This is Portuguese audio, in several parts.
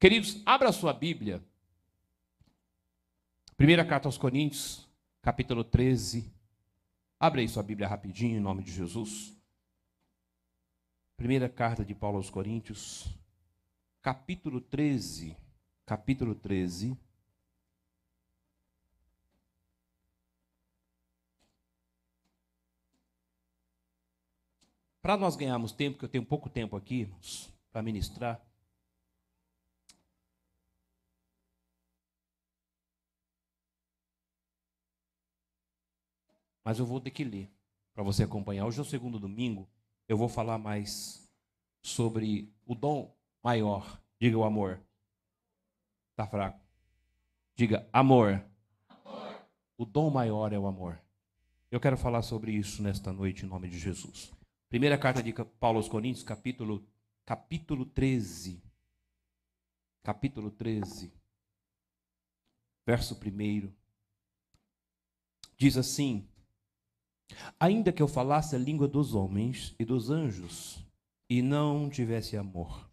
Queridos, abra sua Bíblia. Primeira carta aos Coríntios, capítulo 13. Abre aí sua Bíblia rapidinho, em nome de Jesus. Primeira carta de Paulo aos Coríntios, capítulo 13. Capítulo 13. Para nós ganharmos tempo, que eu tenho pouco tempo aqui, para ministrar. Mas eu vou ter que ler para você acompanhar. Hoje é o segundo domingo. Eu vou falar mais sobre o dom maior. Diga o amor. Está fraco. Diga amor. amor. O dom maior é o amor. Eu quero falar sobre isso nesta noite em nome de Jesus. Primeira carta de Paulo aos Coríntios, capítulo, capítulo 13. Capítulo 13. Verso 1. Diz assim: Ainda que eu falasse a língua dos homens e dos anjos, e não tivesse amor,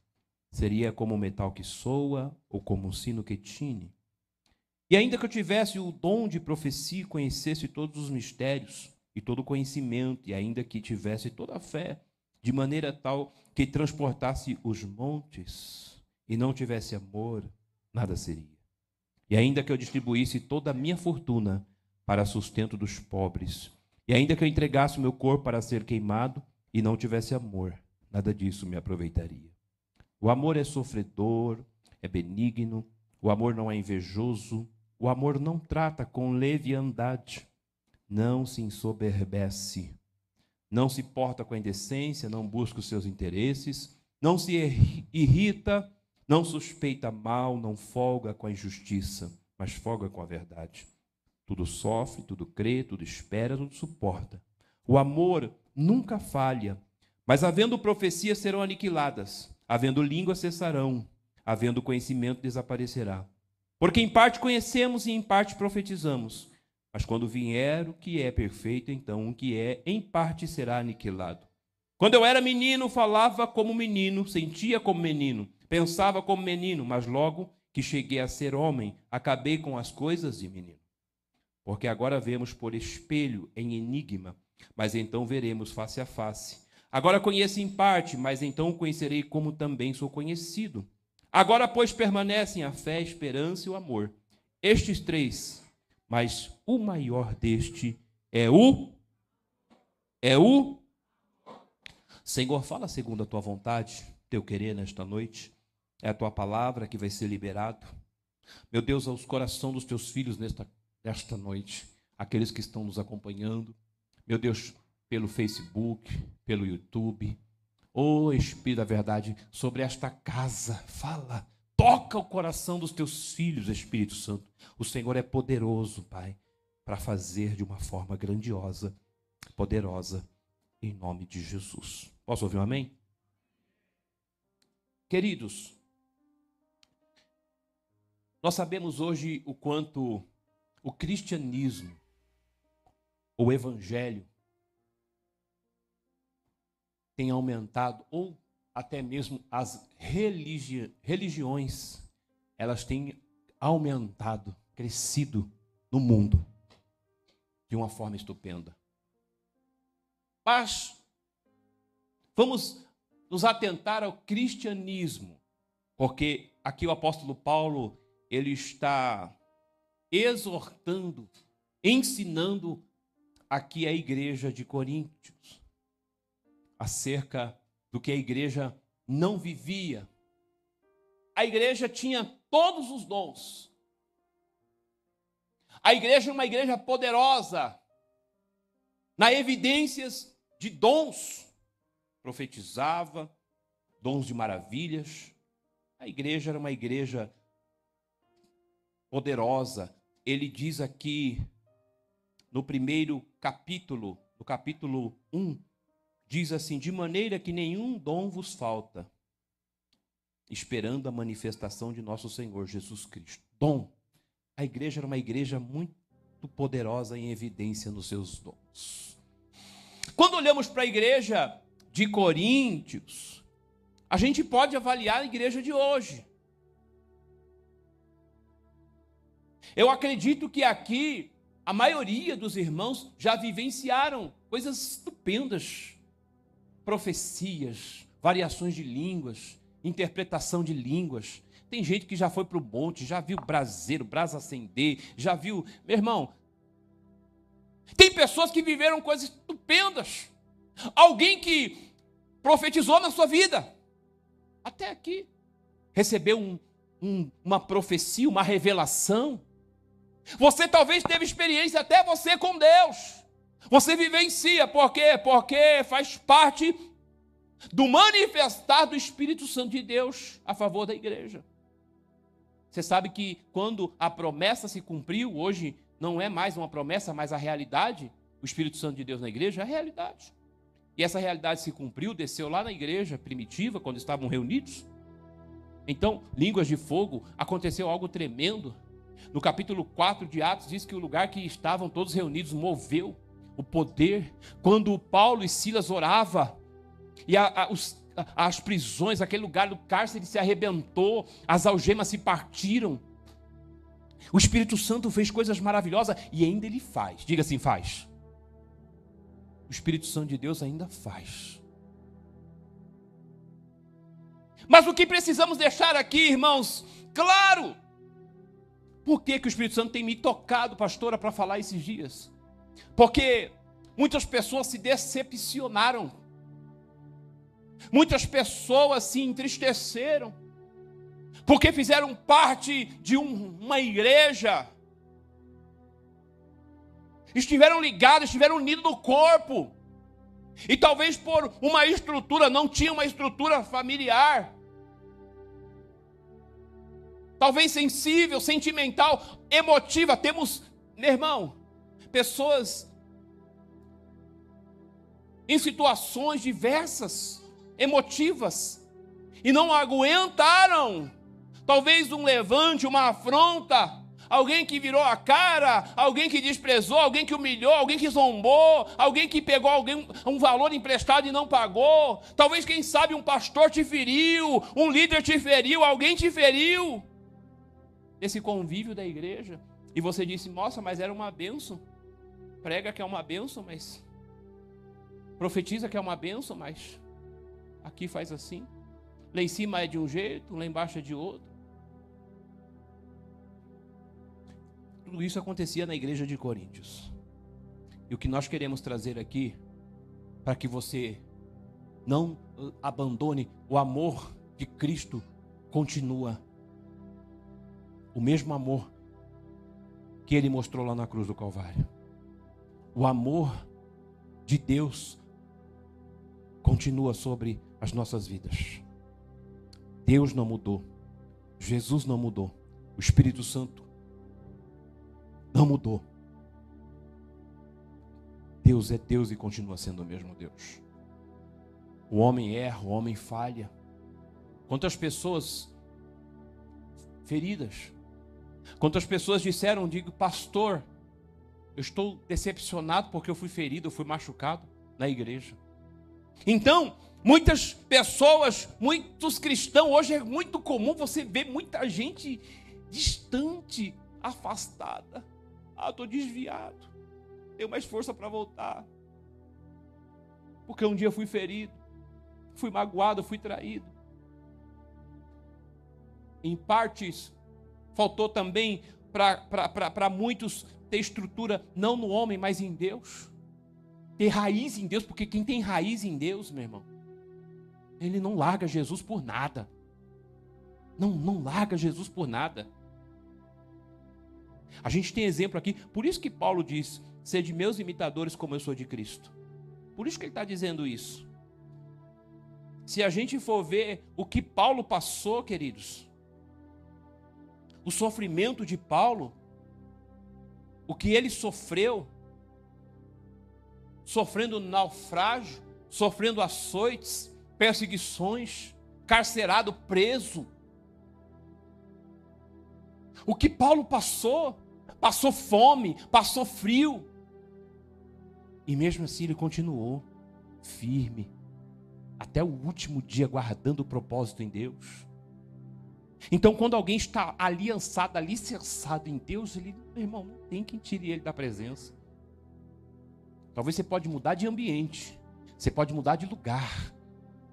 seria como um metal que soa ou como um sino que tine. E ainda que eu tivesse o dom de profecia e conhecesse todos os mistérios, e todo conhecimento, e ainda que tivesse toda a fé, de maneira tal que transportasse os montes e não tivesse amor, nada seria. E ainda que eu distribuísse toda a minha fortuna para sustento dos pobres, e ainda que eu entregasse o meu corpo para ser queimado e não tivesse amor, nada disso me aproveitaria. O amor é sofredor, é benigno, o amor não é invejoso, o amor não trata com leviandade não se ensoberbece, não se porta com indecência, não busca os seus interesses, não se irrita, não suspeita mal, não folga com a injustiça, mas folga com a verdade. Tudo sofre, tudo crê, tudo espera, tudo suporta. O amor nunca falha, mas havendo profecias serão aniquiladas, havendo língua cessarão, havendo conhecimento desaparecerá. Porque em parte conhecemos e em parte profetizamos. Mas quando vier o que é perfeito, então o que é, em parte, será aniquilado. Quando eu era menino, falava como menino, sentia como menino, pensava como menino, mas logo que cheguei a ser homem, acabei com as coisas de menino. Porque agora vemos por espelho em enigma, mas então veremos face a face. Agora conheço em parte, mas então conhecerei como também sou conhecido. Agora, pois, permanecem a fé, a esperança e o amor. Estes três, mas o maior deste é o é o Senhor, fala segundo a tua vontade, teu querer nesta noite. É a tua palavra que vai ser liberado. Meu Deus, aos corações dos teus filhos nesta, nesta noite, aqueles que estão nos acompanhando. Meu Deus, pelo Facebook, pelo YouTube. Ô oh, Espírito da Verdade, sobre esta casa, fala Toca o coração dos teus filhos, Espírito Santo. O Senhor é poderoso, Pai, para fazer de uma forma grandiosa, poderosa, em nome de Jesus. Posso ouvir um amém? Queridos, nós sabemos hoje o quanto o cristianismo, o evangelho, tem aumentado ou até mesmo as religi religiões, elas têm aumentado, crescido no mundo de uma forma estupenda. Mas vamos nos atentar ao cristianismo, porque aqui o apóstolo Paulo ele está exortando, ensinando aqui a igreja de Coríntios acerca do que a igreja não vivia. A igreja tinha todos os dons. A igreja era uma igreja poderosa, na evidências de dons. Profetizava, dons de maravilhas. A igreja era uma igreja poderosa. Ele diz aqui no primeiro capítulo, no capítulo 1, diz assim: de maneira que nenhum dom vos falta, esperando a manifestação de nosso Senhor Jesus Cristo. Dom. A igreja era uma igreja muito poderosa em evidência nos seus dons. Quando olhamos para a igreja de Coríntios, a gente pode avaliar a igreja de hoje. Eu acredito que aqui a maioria dos irmãos já vivenciaram coisas estupendas, profecias, variações de línguas, interpretação de línguas. Tem gente que já foi para o monte, já viu braseiro, brasa acender, já viu. Meu irmão, tem pessoas que viveram coisas estupendas. Alguém que profetizou na sua vida, até aqui, recebeu um, um, uma profecia, uma revelação. Você talvez teve experiência até você com Deus. Você vivencia, por quê? Porque faz parte do manifestar do Espírito Santo de Deus a favor da igreja. Você sabe que quando a promessa se cumpriu, hoje não é mais uma promessa, mas a realidade, o Espírito Santo de Deus na igreja é a realidade. E essa realidade se cumpriu, desceu lá na igreja primitiva, quando estavam reunidos. Então, línguas de fogo, aconteceu algo tremendo. No capítulo 4 de Atos, diz que o lugar que estavam todos reunidos moveu o poder. Quando Paulo e Silas orava e a, a, os, a, as prisões, aquele lugar do cárcere se arrebentou, as algemas se partiram. O Espírito Santo fez coisas maravilhosas e ainda ele faz. Diga assim: faz. O Espírito Santo de Deus ainda faz. Mas o que precisamos deixar aqui, irmãos, claro. Por que, que o Espírito Santo tem me tocado, pastora, para falar esses dias? Porque muitas pessoas se decepcionaram. Muitas pessoas se entristeceram. Porque fizeram parte de um, uma igreja. Estiveram ligados, estiveram unidos no corpo. E talvez por uma estrutura, não tinha uma estrutura familiar. Talvez sensível, sentimental, emotiva. Temos, meu irmão, pessoas em situações diversas, emotivas, e não aguentaram, talvez um levante, uma afronta, alguém que virou a cara, alguém que desprezou, alguém que humilhou, alguém que zombou, alguém que pegou alguém, um valor emprestado e não pagou, talvez, quem sabe, um pastor te feriu, um líder te feriu, alguém te feriu. Esse convívio da igreja, e você disse, nossa, mas era uma benção prega que é uma benção, mas profetiza que é uma benção, mas aqui faz assim. Lá em cima é de um jeito, lá embaixo é de outro. Tudo isso acontecia na igreja de Coríntios. E o que nós queremos trazer aqui, para que você não abandone o amor de Cristo, continua. O mesmo amor que ele mostrou lá na cruz do Calvário o amor de Deus continua sobre as nossas vidas. Deus não mudou. Jesus não mudou. O Espírito Santo não mudou. Deus é Deus e continua sendo o mesmo Deus. O homem erra, o homem falha. Quantas pessoas feridas, quantas pessoas disseram, digo, pastor, eu estou decepcionado porque eu fui ferido, eu fui machucado na igreja. Então, muitas pessoas, muitos cristãos, hoje é muito comum você ver muita gente distante, afastada. Ah, estou desviado. Tenho mais força para voltar. Porque um dia fui ferido, fui magoado, fui traído. Em partes, faltou também para muitos ter estrutura não no homem, mas em Deus. Ter raiz em Deus, porque quem tem raiz em Deus, meu irmão, ele não larga Jesus por nada. Não, não larga Jesus por nada. A gente tem exemplo aqui, por isso que Paulo diz: sede meus imitadores como eu sou de Cristo. Por isso que ele está dizendo isso. Se a gente for ver o que Paulo passou, queridos, o sofrimento de Paulo, o que ele sofreu, sofrendo naufrágio, sofrendo açoites, perseguições, carcerado, preso. O que Paulo passou, passou fome, passou frio. E mesmo assim ele continuou firme, até o último dia, guardando o propósito em Deus. Então, quando alguém está aliançado, alicerçado em Deus, ele, meu irmão, não tem quem tire ele da presença. Talvez você pode mudar de ambiente, você pode mudar de lugar,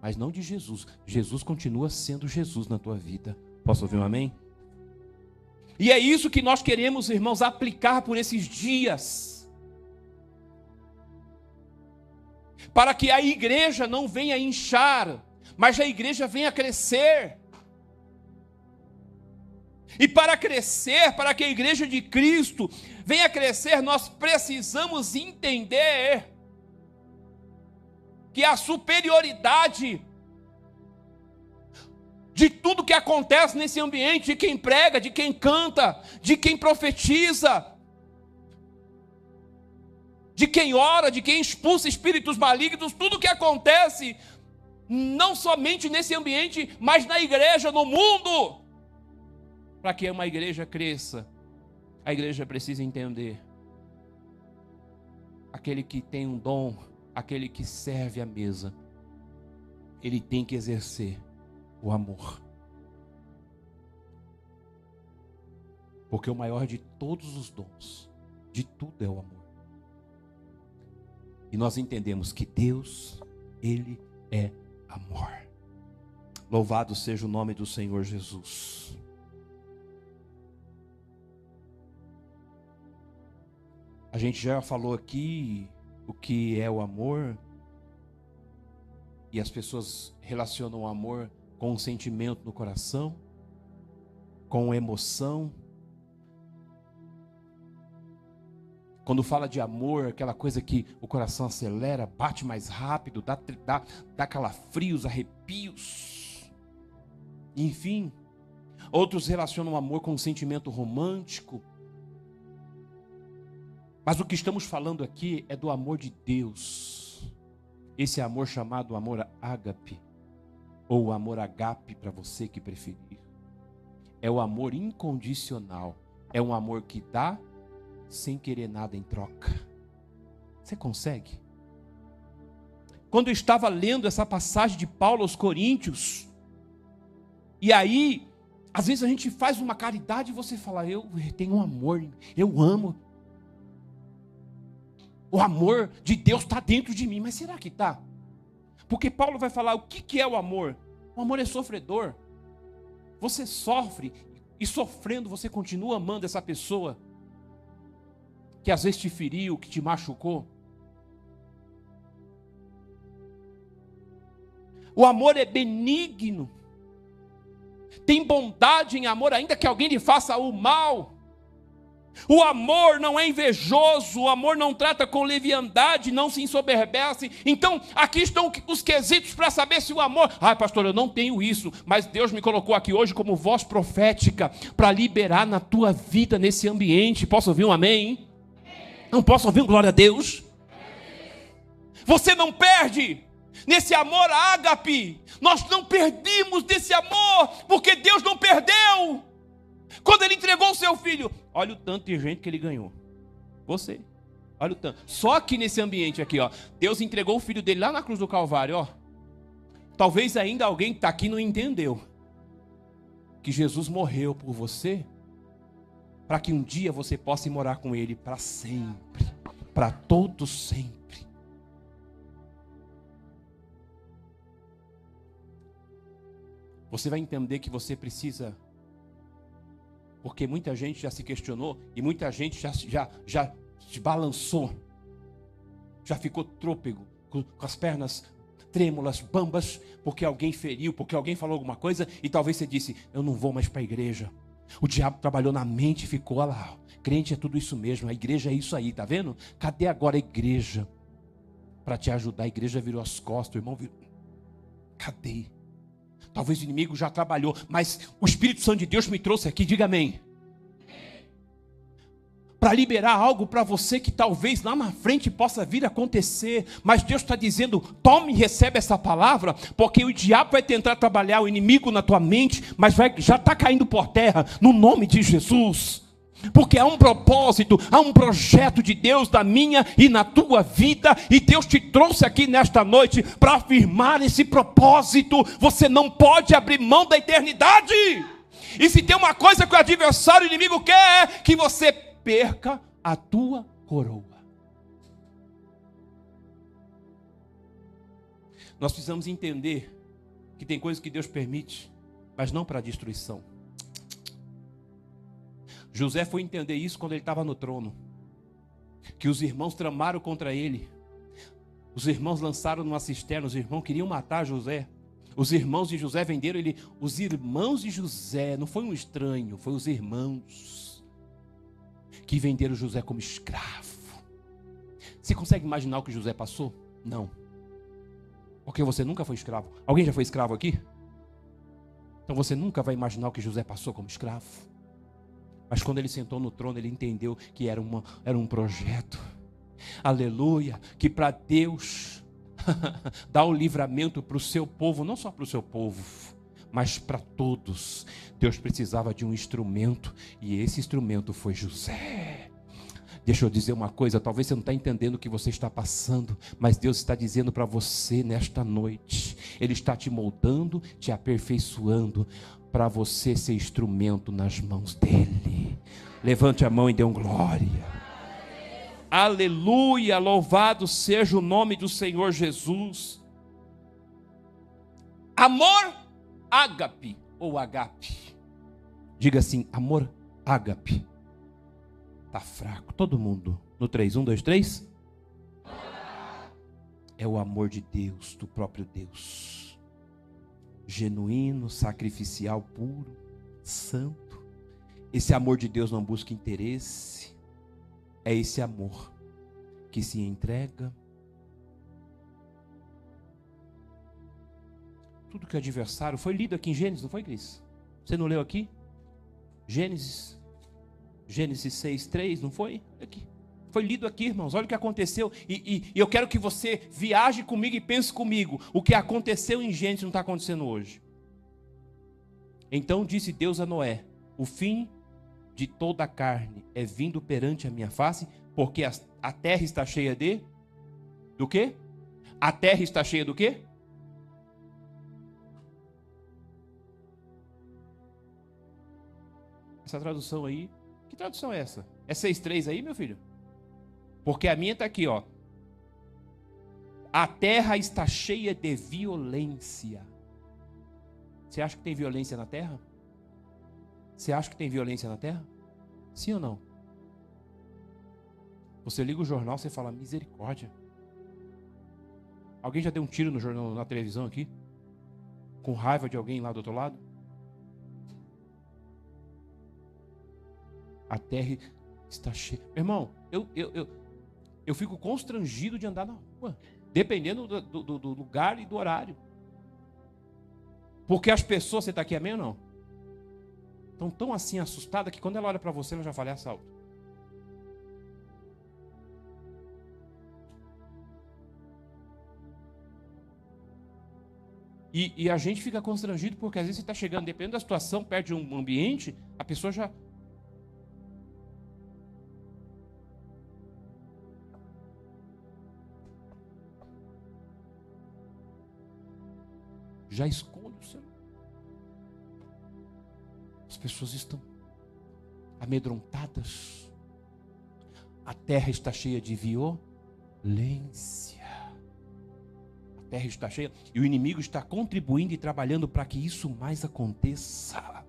mas não de Jesus. Jesus continua sendo Jesus na tua vida. Posso ouvir um amém? E é isso que nós queremos, irmãos, aplicar por esses dias. Para que a igreja não venha inchar, mas a igreja venha crescer. E para crescer, para que a igreja de Cristo venha crescer, nós precisamos entender que a superioridade de tudo que acontece nesse ambiente, de quem prega, de quem canta, de quem profetiza, de quem ora, de quem expulsa espíritos malignos, tudo que acontece, não somente nesse ambiente, mas na igreja, no mundo. Para que uma igreja cresça, a igreja precisa entender: aquele que tem um dom, aquele que serve a mesa, ele tem que exercer o amor. Porque o maior de todos os dons, de tudo é o amor. E nós entendemos que Deus, Ele é amor. Louvado seja o nome do Senhor Jesus. A gente já falou aqui o que é o amor, e as pessoas relacionam o amor com um sentimento no coração, com emoção. Quando fala de amor, aquela coisa que o coração acelera, bate mais rápido, dá, dá, dá calafrios, arrepios. Enfim, outros relacionam o amor com um sentimento romântico. Mas o que estamos falando aqui é do amor de Deus. Esse amor chamado amor ágape ou amor agape para você que preferir. É o amor incondicional. É um amor que dá sem querer nada em troca. Você consegue? Quando eu estava lendo essa passagem de Paulo aos Coríntios, e aí, às vezes a gente faz uma caridade e você fala, eu tenho um amor, eu amo. O amor de Deus está dentro de mim, mas será que está? Porque Paulo vai falar o que, que é o amor. O amor é sofredor. Você sofre e sofrendo você continua amando essa pessoa que às vezes te feriu, que te machucou. O amor é benigno. Tem bondade em amor, ainda que alguém lhe faça o mal. O amor não é invejoso, o amor não trata com leviandade, não se ensoberbece. Então, aqui estão os quesitos para saber se o amor. Ah, pastor, eu não tenho isso, mas Deus me colocou aqui hoje como voz profética para liberar na tua vida nesse ambiente. Posso ouvir um amém? Não posso ouvir um glória a Deus? Você não perde nesse amor ágape. Nós não perdemos desse amor, porque Deus não perdeu. Quando ele entregou o seu filho, olha o tanto de gente que ele ganhou. Você. Olha o tanto. Só aqui nesse ambiente aqui, ó. Deus entregou o filho dele lá na cruz do Calvário, ó. Talvez ainda alguém que está aqui não entendeu que Jesus morreu por você para que um dia você possa ir morar com ele para sempre, para todo sempre. Você vai entender que você precisa porque muita gente já se questionou e muita gente já, já, já se balançou, já ficou trôpego, com, com as pernas trêmulas, bambas, porque alguém feriu, porque alguém falou alguma coisa e talvez você disse: Eu não vou mais para a igreja. O diabo trabalhou na mente e ficou lá. Crente é tudo isso mesmo, a igreja é isso aí, tá vendo? Cadê agora a igreja? Para te ajudar, a igreja virou as costas, o irmão virou. Cadê? Talvez o inimigo já trabalhou, mas o Espírito Santo de Deus me trouxe aqui, diga amém. Para liberar algo para você que talvez lá na frente possa vir a acontecer, mas Deus está dizendo: tome e recebe essa palavra, porque o diabo vai tentar trabalhar o inimigo na tua mente, mas vai, já está caindo por terra, no nome de Jesus porque há um propósito, há um projeto de Deus na minha e na tua vida, e Deus te trouxe aqui nesta noite para afirmar esse propósito. Você não pode abrir mão da eternidade. E se tem uma coisa que o adversário o inimigo quer, é que você perca a tua coroa. Nós precisamos entender que tem coisas que Deus permite, mas não para destruição. José foi entender isso quando ele estava no trono. Que os irmãos tramaram contra ele. Os irmãos lançaram numa cisterna, os irmãos queriam matar José. Os irmãos de José venderam ele. Os irmãos de José, não foi um estranho, foi os irmãos que venderam José como escravo. Você consegue imaginar o que José passou? Não. Porque você nunca foi escravo. Alguém já foi escravo aqui? Então você nunca vai imaginar o que José passou como escravo. Mas quando ele sentou no trono, ele entendeu que era, uma, era um projeto. Aleluia. Que para Deus dar o livramento para o seu povo, não só para o seu povo, mas para todos. Deus precisava de um instrumento, e esse instrumento foi José. Deixa eu dizer uma coisa, talvez você não está entendendo o que você está passando, mas Deus está dizendo para você nesta noite, Ele está te moldando, te aperfeiçoando, para você ser instrumento nas mãos dEle. Levante a mão e dê um glória. Aleluia, louvado seja o nome do Senhor Jesus. Amor ágape ou agape. Diga assim, amor ágape. Tá fraco. Todo mundo. No 3, 1, 2, 3. É o amor de Deus, do próprio Deus. Genuíno, sacrificial, puro, santo. Esse amor de Deus não busca interesse. É esse amor que se entrega. Tudo que adversário foi lido aqui em Gênesis, não foi, Cris? Você não leu aqui? Gênesis Gênesis 6, 3, não foi? Aqui. Foi lido aqui, irmãos. Olha o que aconteceu. E, e, e eu quero que você viaje comigo e pense comigo. O que aconteceu em Gênesis não está acontecendo hoje. Então disse Deus a Noé: O fim de toda a carne é vindo perante a minha face, porque a, a terra está cheia de. Do quê? A terra está cheia do quê? Essa tradução aí que tradução é essa? É 6.3 aí, meu filho? Porque a minha está aqui, ó. A terra está cheia de violência. Você acha que tem violência na terra? Você acha que tem violência na terra? Sim ou não? Você liga o jornal, você fala misericórdia. Alguém já deu um tiro no jornal, na televisão aqui? Com raiva de alguém lá do outro lado? A terra está cheia. Irmão, eu, eu, eu, eu fico constrangido de andar na rua, dependendo do, do, do lugar e do horário. Porque as pessoas, você está aqui, amém ou não? Estão tão assim assustadas que quando ela olha para você, ela já fala é assalto. E, e, a gente fica constrangido porque às vezes você está chegando, dependendo da situação, perto de um ambiente, a pessoa já já esconde o celular. As pessoas estão amedrontadas. A terra está cheia de violência. A terra está cheia e o inimigo está contribuindo e trabalhando para que isso mais aconteça.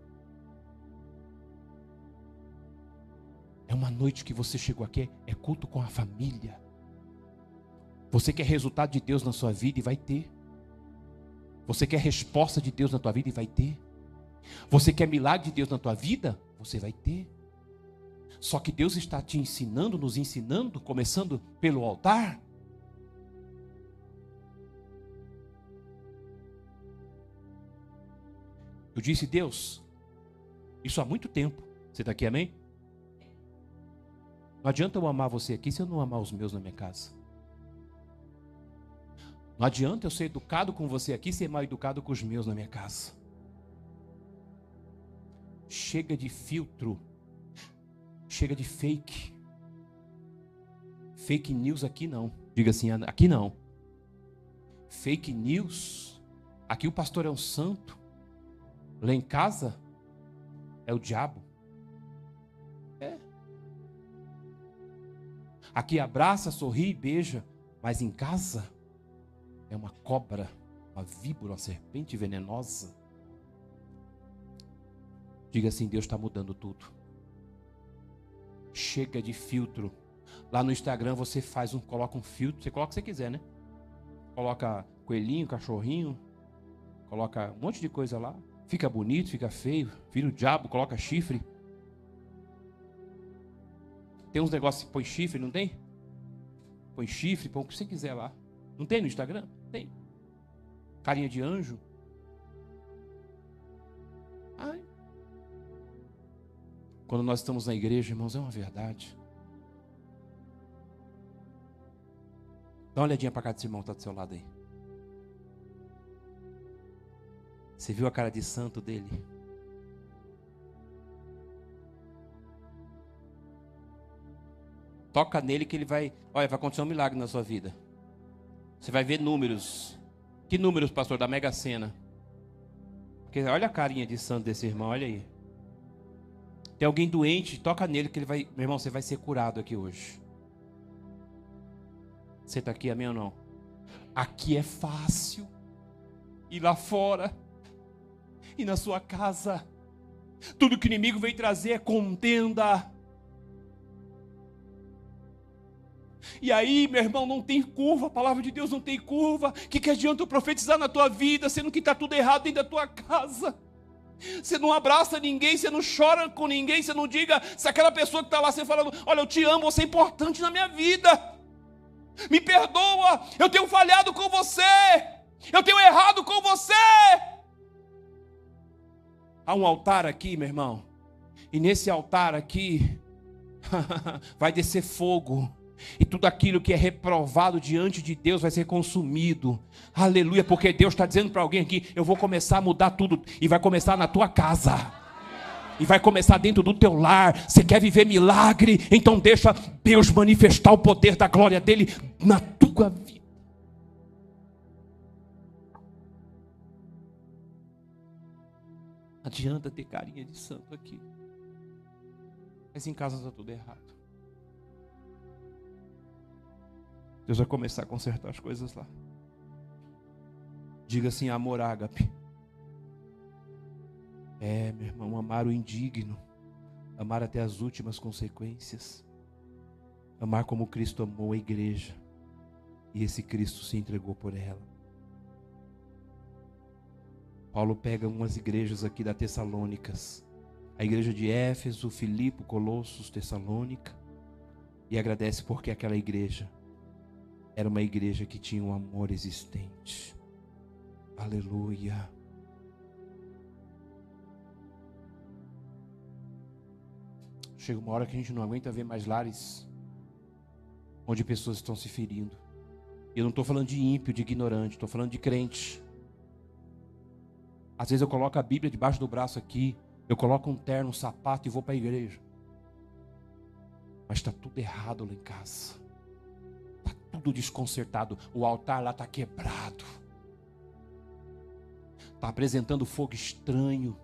É uma noite que você chegou aqui, é culto com a família. Você quer resultado de Deus na sua vida e vai ter. Você quer resposta de Deus na tua vida e vai ter. Você quer milagre de Deus na tua vida? Você vai ter. Só que Deus está te ensinando, nos ensinando, começando pelo altar. Eu disse, Deus, isso há muito tempo. Você está aqui, amém? Não adianta eu amar você aqui se eu não amar os meus na minha casa. Não adianta eu ser educado com você aqui e ser mal educado com os meus na minha casa. Chega de filtro. Chega de fake. Fake news aqui não. Diga assim, aqui não. Fake news. Aqui o pastor é um santo. Lá em casa, É o diabo. É. Aqui abraça, sorri, beija, mas em casa é uma cobra, uma víbora, uma serpente venenosa. Diga assim: Deus está mudando tudo. Chega de filtro. Lá no Instagram você faz um, coloca um filtro, você coloca o que você quiser, né? Coloca coelhinho, cachorrinho, coloca um monte de coisa lá. Fica bonito, fica feio, vira o diabo, coloca chifre. Tem uns negócios que põe chifre, não tem? Põe chifre, põe o que você quiser lá. Não tem no Instagram? Tem. Carinha de anjo. Ai. Quando nós estamos na igreja, irmãos, é uma verdade. Dá uma olhadinha para cá desse irmão que está do seu lado aí. Você viu a cara de santo dele? Toca nele que ele vai. Olha, vai acontecer um milagre na sua vida. Você vai ver números. Que números, pastor? Da Mega Sena. Porque olha a carinha de santo desse irmão, olha aí. Tem alguém doente, toca nele que ele vai. Meu irmão, você vai ser curado aqui hoje. Você está aqui, amém ou não? Aqui é fácil. E lá fora. E na sua casa. Tudo que o inimigo vem trazer é contenda. E aí, meu irmão, não tem curva, a palavra de Deus não tem curva. O que, que adianta eu profetizar na tua vida, sendo que está tudo errado dentro da tua casa? Você não abraça ninguém, você não chora com ninguém, você não diga se aquela pessoa que está lá, você falando, olha, eu te amo, você é importante na minha vida me perdoa, eu tenho falhado com você, eu tenho errado com você. Há um altar aqui, meu irmão, e nesse altar aqui vai descer fogo. E tudo aquilo que é reprovado diante de Deus vai ser consumido. Aleluia, porque Deus está dizendo para alguém aqui: eu vou começar a mudar tudo, e vai começar na tua casa e vai começar dentro do teu lar. Você quer viver milagre? Então deixa Deus manifestar o poder da glória dele na tua vida. Adianta ter carinha de santo aqui. Mas em casa está tudo errado. Deus vai começar a consertar as coisas lá. Diga assim, amor ágape. É, meu irmão, amar o indigno, amar até as últimas consequências, amar como Cristo amou a igreja e esse Cristo se entregou por ela. Paulo pega umas igrejas aqui da Tessalônicas, a igreja de Éfeso, Filipe, Colossos, Tessalônica, e agradece porque aquela igreja era uma igreja que tinha um amor existente. Aleluia. Chega uma hora que a gente não aguenta ver mais lares onde pessoas estão se ferindo. Eu não estou falando de ímpio, de ignorante, estou falando de crente. Às vezes eu coloco a Bíblia debaixo do braço aqui, eu coloco um terno, um sapato e vou para a igreja. Mas está tudo errado lá em casa. Tudo desconcertado. O altar lá está quebrado. Está apresentando fogo estranho.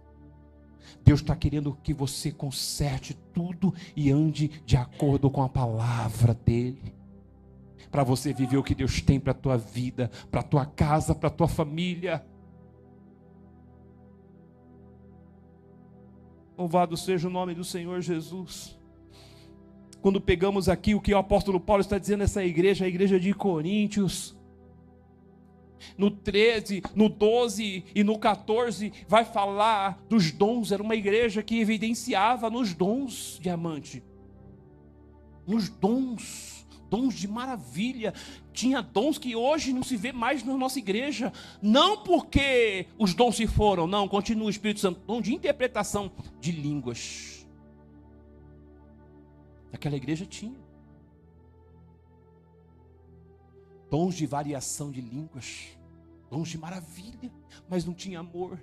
Deus está querendo que você conserte tudo e ande de acordo com a palavra dEle. Para você viver o que Deus tem para a tua vida, para a tua casa, para a tua família. Louvado seja o nome do Senhor Jesus. Quando pegamos aqui o que o apóstolo Paulo está dizendo nessa igreja, a igreja de Coríntios, no 13, no 12 e no 14 vai falar dos dons. Era uma igreja que evidenciava nos dons, diamante. Nos dons, dons de maravilha. Tinha dons que hoje não se vê mais na nossa igreja. Não porque os dons se foram, não, continua o Espírito Santo. Dom de interpretação de línguas. Aquela igreja tinha. dons de variação de línguas, dons de maravilha, mas não tinha amor.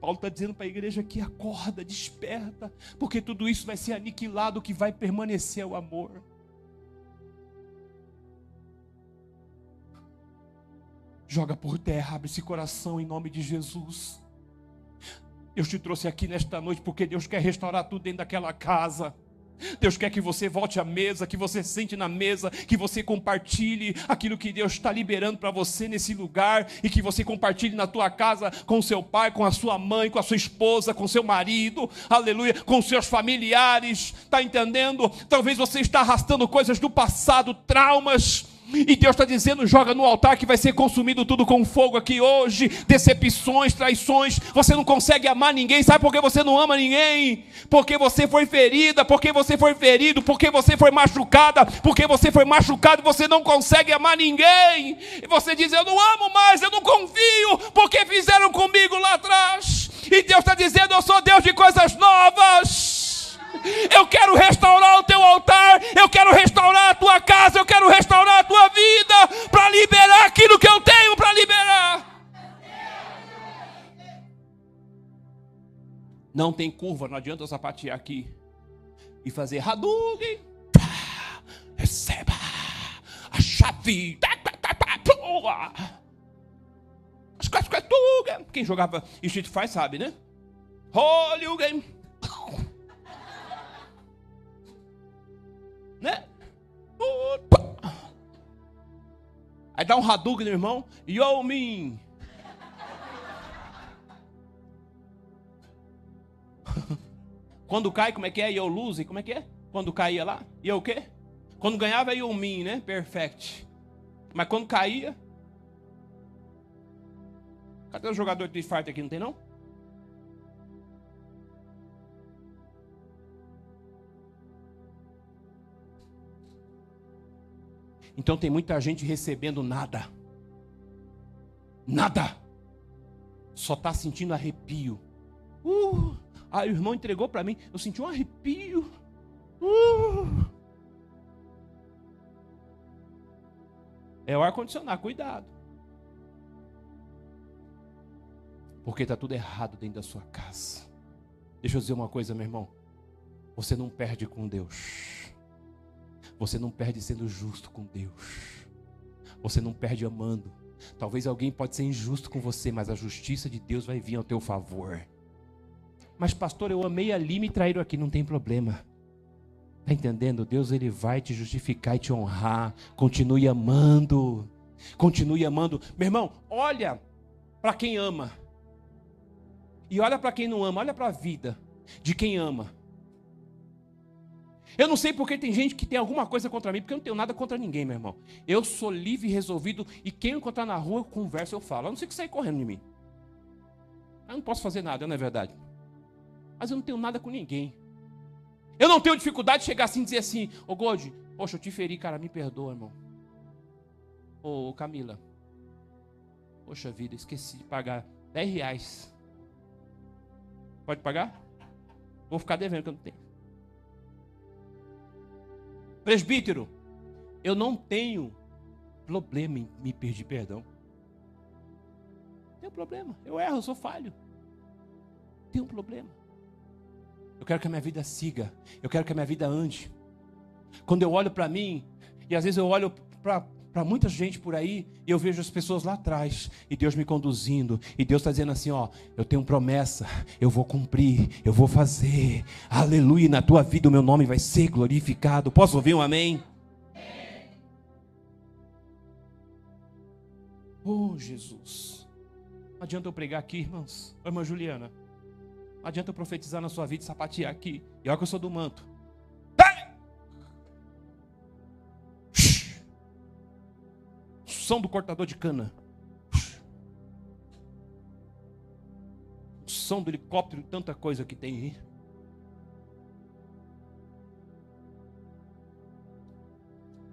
Paulo está dizendo para a igreja que acorda, desperta, porque tudo isso vai ser aniquilado, o que vai permanecer é o amor. Joga por terra, abre esse coração em nome de Jesus. Deus te trouxe aqui nesta noite porque Deus quer restaurar tudo dentro daquela casa. Deus quer que você volte à mesa, que você sente na mesa, que você compartilhe aquilo que Deus está liberando para você nesse lugar e que você compartilhe na tua casa com seu pai, com a sua mãe, com a sua esposa, com seu marido, aleluia, com seus familiares. Está entendendo? Talvez você está arrastando coisas do passado, traumas e Deus está dizendo: joga no altar que vai ser consumido tudo com fogo aqui hoje. Decepções, traições. Você não consegue amar ninguém. Sabe por que você não ama ninguém? Porque você foi ferida, porque você foi ferido, porque você foi machucada, porque você foi machucado. Você não consegue amar ninguém. E você diz: Eu não amo mais, eu não confio, porque fizeram comigo lá atrás. E Deus está dizendo: Eu sou Deus de coisas novas. Eu quero restaurar o teu altar, eu quero restaurar a tua casa, eu quero restaurar a tua vida para liberar aquilo que eu tenho para liberar. Não tem curva, não adianta eu sapatear aqui e fazer Hadouken. Receba a chave. Quem jogava Street Fighter sabe, né? Hollywood. Né? Aí dá um Hadouken no irmão. Yo, min. Quando cai, como é que é? Yo lose, como é que é? Quando caía lá, e o quê? Quando ganhava, yo min, né? Perfect. Mas quando caía, cadê o jogador de Street aqui? Não tem não? Então tem muita gente recebendo nada. Nada. Só está sentindo arrepio. Uh, aí o irmão entregou para mim, eu senti um arrepio. Uh. É o ar-condicionado, cuidado. Porque está tudo errado dentro da sua casa. Deixa eu dizer uma coisa, meu irmão. Você não perde com Deus. Você não perde sendo justo com Deus. Você não perde amando. Talvez alguém pode ser injusto com você, mas a justiça de Deus vai vir ao teu favor. Mas pastor, eu amei ali me traíram aqui, não tem problema. Tá entendendo? Deus ele vai te justificar e te honrar. Continue amando. Continue amando. Meu irmão, olha para quem ama. E olha para quem não ama, olha para a vida de quem ama. Eu não sei porque tem gente que tem alguma coisa contra mim, porque eu não tenho nada contra ninguém, meu irmão. Eu sou livre e resolvido, e quem eu encontrar na rua, eu converso, eu falo. Eu não sei que sair correndo de mim. Eu não posso fazer nada, não é verdade? Mas eu não tenho nada com ninguém. Eu não tenho dificuldade de chegar assim e dizer assim, ô oh, God, poxa, eu te feri, cara, me perdoa, irmão. Ô oh, Camila, poxa vida, esqueci de pagar 10 reais. Pode pagar? Vou ficar devendo que eu não tenho. Presbítero, eu não tenho problema em me pedir perdão. Tenho problema. Eu erro, eu sou falho. Tenho um problema. Eu quero que a minha vida siga. Eu quero que a minha vida ande. Quando eu olho para mim, e às vezes eu olho para para muita gente por aí, e eu vejo as pessoas lá atrás, e Deus me conduzindo, e Deus está dizendo assim: ó, eu tenho promessa, eu vou cumprir, eu vou fazer, aleluia, na tua vida o meu nome vai ser glorificado. Posso ouvir um amém? Oh, Jesus. Não adianta eu pregar aqui, irmãos. Ô, irmã Juliana. Não adianta eu profetizar na sua vida e sapatear aqui. E olha que eu sou do manto. Som do cortador de cana. O som do helicóptero, tanta coisa que tem aí.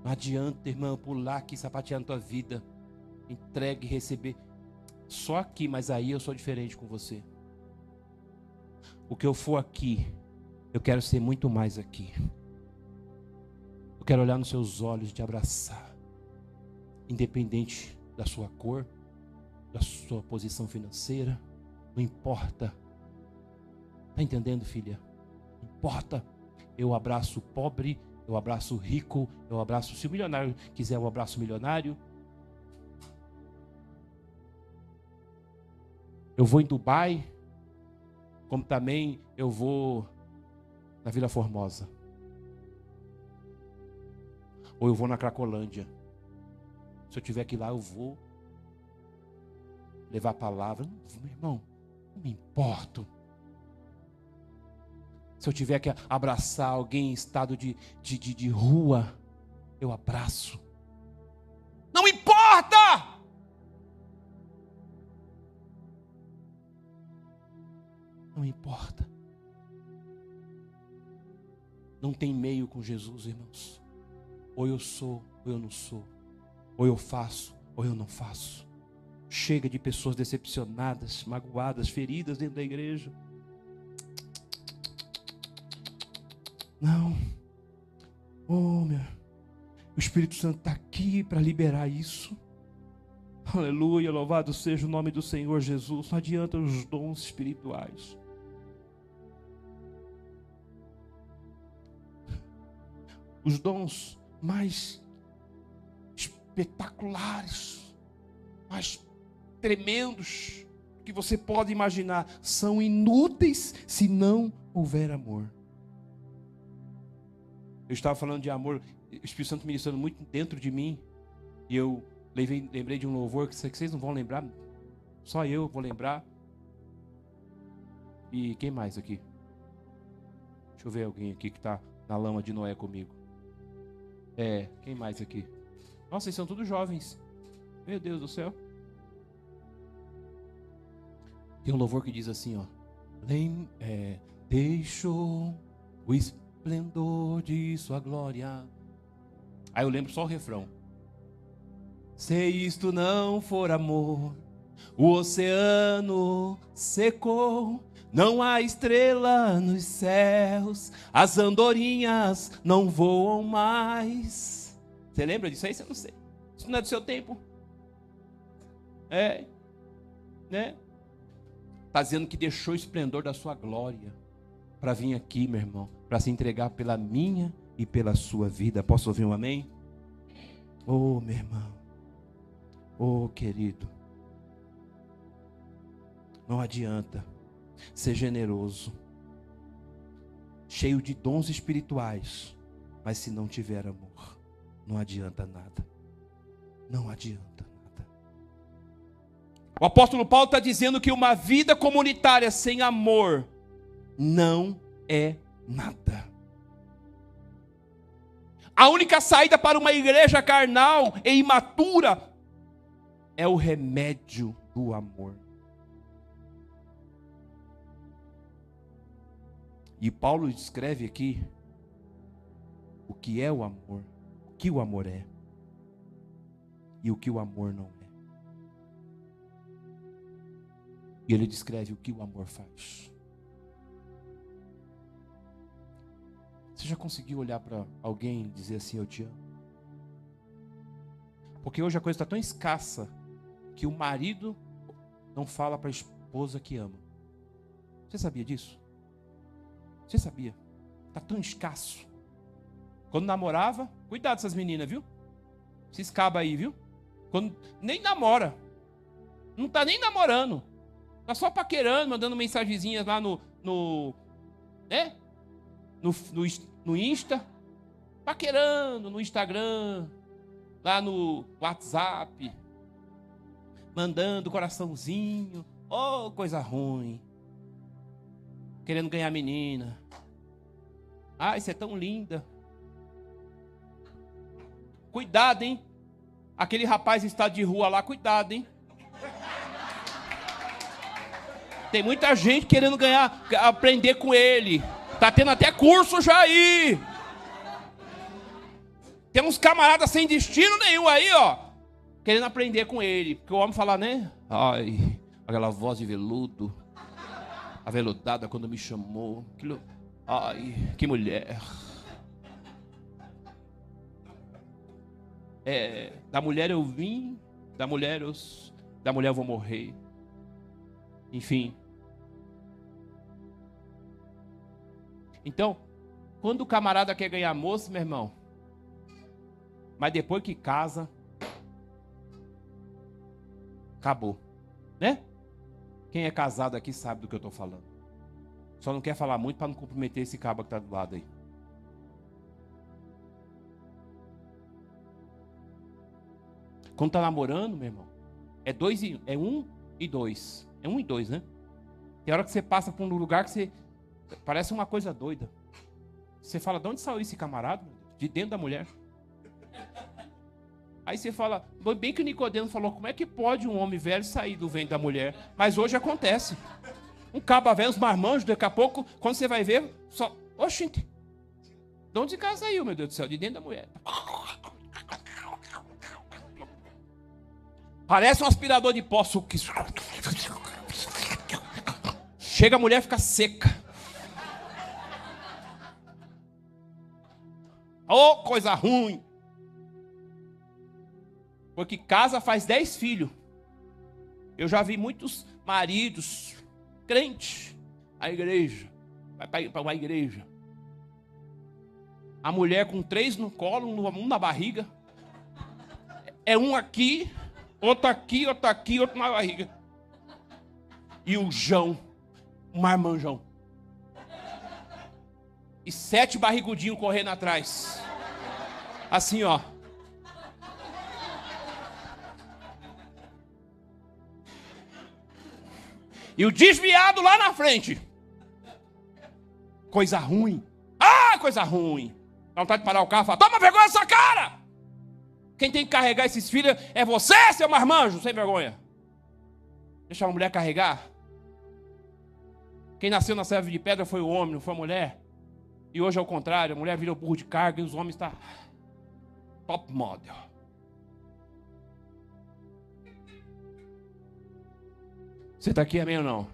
Não adianta, irmão, pular aqui sapatear na tua vida. Entregue, receber. Só aqui, mas aí eu sou diferente com você. O que eu for aqui, eu quero ser muito mais aqui. Eu quero olhar nos seus olhos, te abraçar independente da sua cor, da sua posição financeira, não importa. Está entendendo, filha? Não importa. Eu abraço o pobre, eu abraço o rico, eu abraço, se o milionário quiser, eu abraço o milionário. Eu vou em Dubai, como também eu vou na Vila Formosa. Ou eu vou na Cracolândia. Se eu tiver que ir lá, eu vou levar a palavra. Meu irmão, não me importo. Se eu tiver que abraçar alguém em estado de, de, de, de rua, eu abraço. Não importa! Não importa. Não tem meio com Jesus, irmãos. Ou eu sou, ou eu não sou. Ou eu faço, ou eu não faço. Chega de pessoas decepcionadas, magoadas, feridas dentro da igreja. Não. Oh, meu. O Espírito Santo está aqui para liberar isso. Aleluia, louvado seja o nome do Senhor Jesus. Não adianta os dons espirituais. Os dons mais espetaculares, mais tremendos que você pode imaginar são inúteis se não houver amor. Eu estava falando de amor, o Espírito Santo ministrando muito dentro de mim, e eu lembrei, lembrei de um louvor que vocês não vão lembrar, só eu vou lembrar. E quem mais aqui? Deixa eu ver alguém aqui que está na lama de Noé comigo. É, quem mais aqui? Nossa, eles são todos jovens. Meu Deus do céu. Tem um louvor que diz assim, ó. Lem, é, deixou o esplendor de sua glória. Aí eu lembro só o refrão. Se isto não for amor, o oceano secou, não há estrela nos céus, as andorinhas não voam mais. Você lembra disso aí? Você não sei. Isso não é do seu tempo. É. Né? Está dizendo que deixou o esplendor da sua glória para vir aqui, meu irmão, para se entregar pela minha e pela sua vida. Posso ouvir um amém? Oh, meu irmão. Oh, querido. Não adianta ser generoso, cheio de dons espirituais, mas se não tiver amor, não adianta nada. Não adianta nada. O apóstolo Paulo está dizendo que uma vida comunitária sem amor não é nada. A única saída para uma igreja carnal e imatura é o remédio do amor. E Paulo descreve aqui o que é o amor, que o amor é e o que o amor não é. E ele descreve o que o amor faz. Você já conseguiu olhar para alguém e dizer assim: Eu te amo? Porque hoje a coisa está tão escassa que o marido não fala para a esposa que ama. Você sabia disso? Você sabia? Está tão escasso. Quando namorava, cuidado dessas meninas, viu? Se escaba aí, viu? Quando nem namora. Não está nem namorando. Tá só paquerando, mandando mensagenzinhas lá no, no né? No, no, no Insta, paquerando no Instagram, lá no WhatsApp, mandando coraçãozinho, oh, coisa ruim. Querendo ganhar menina. Ai, você é tão linda. Cuidado, hein? Aquele rapaz em estado de rua lá, cuidado, hein? Tem muita gente querendo ganhar, aprender com ele. Tá tendo até curso já aí. Tem uns camaradas sem destino nenhum aí, ó. Querendo aprender com ele. Porque o homem fala, né? Ai, aquela voz de veludo. Aveludada quando me chamou. Ai, que mulher. É, da mulher eu vim, da mulher eu, da mulher eu vou morrer. Enfim, Então, quando o camarada quer ganhar moço, meu irmão, mas depois que casa, acabou, né? Quem é casado aqui sabe do que eu estou falando. Só não quer falar muito para não comprometer esse cabo que está do lado aí. Quando tá namorando, meu irmão, é dois e é um e dois. É um e dois, né? Tem hora que você passa por um lugar que você parece uma coisa doida. Você fala, de onde saiu esse camarada? De dentro da mulher. Aí você fala, bem que o Nicodemo falou, como é que pode um homem velho sair do ventre da mulher? Mas hoje acontece. Um cabo velho, uns marmanjos, daqui a pouco, quando você vai ver, só. Oxente! De onde cara saiu, meu Deus do céu? De dentro da mulher. Parece um aspirador de pó. Chega a mulher fica seca. Oh, coisa ruim. Porque casa faz dez filhos. Eu já vi muitos maridos, crentes, a igreja, vai para uma igreja. A mulher com três no colo, um na barriga. É um aqui, outro aqui, outro aqui, outro na barriga. E o João, um marmanjão. E sete barrigudinhos correndo atrás. Assim, ó. E o desviado lá na frente. Coisa ruim. Ah, coisa ruim. Dá vontade de parar o carro e falar: Toma vergonha essa cara! Quem tem que carregar esses filhos é você, seu marmanjo, sem vergonha. Deixa a mulher carregar. Quem nasceu na serva de pedra foi o homem, não foi a mulher. E hoje é o contrário: a mulher vira o burro de carga e os homens estão tá top model. Você está aqui, amém ou não?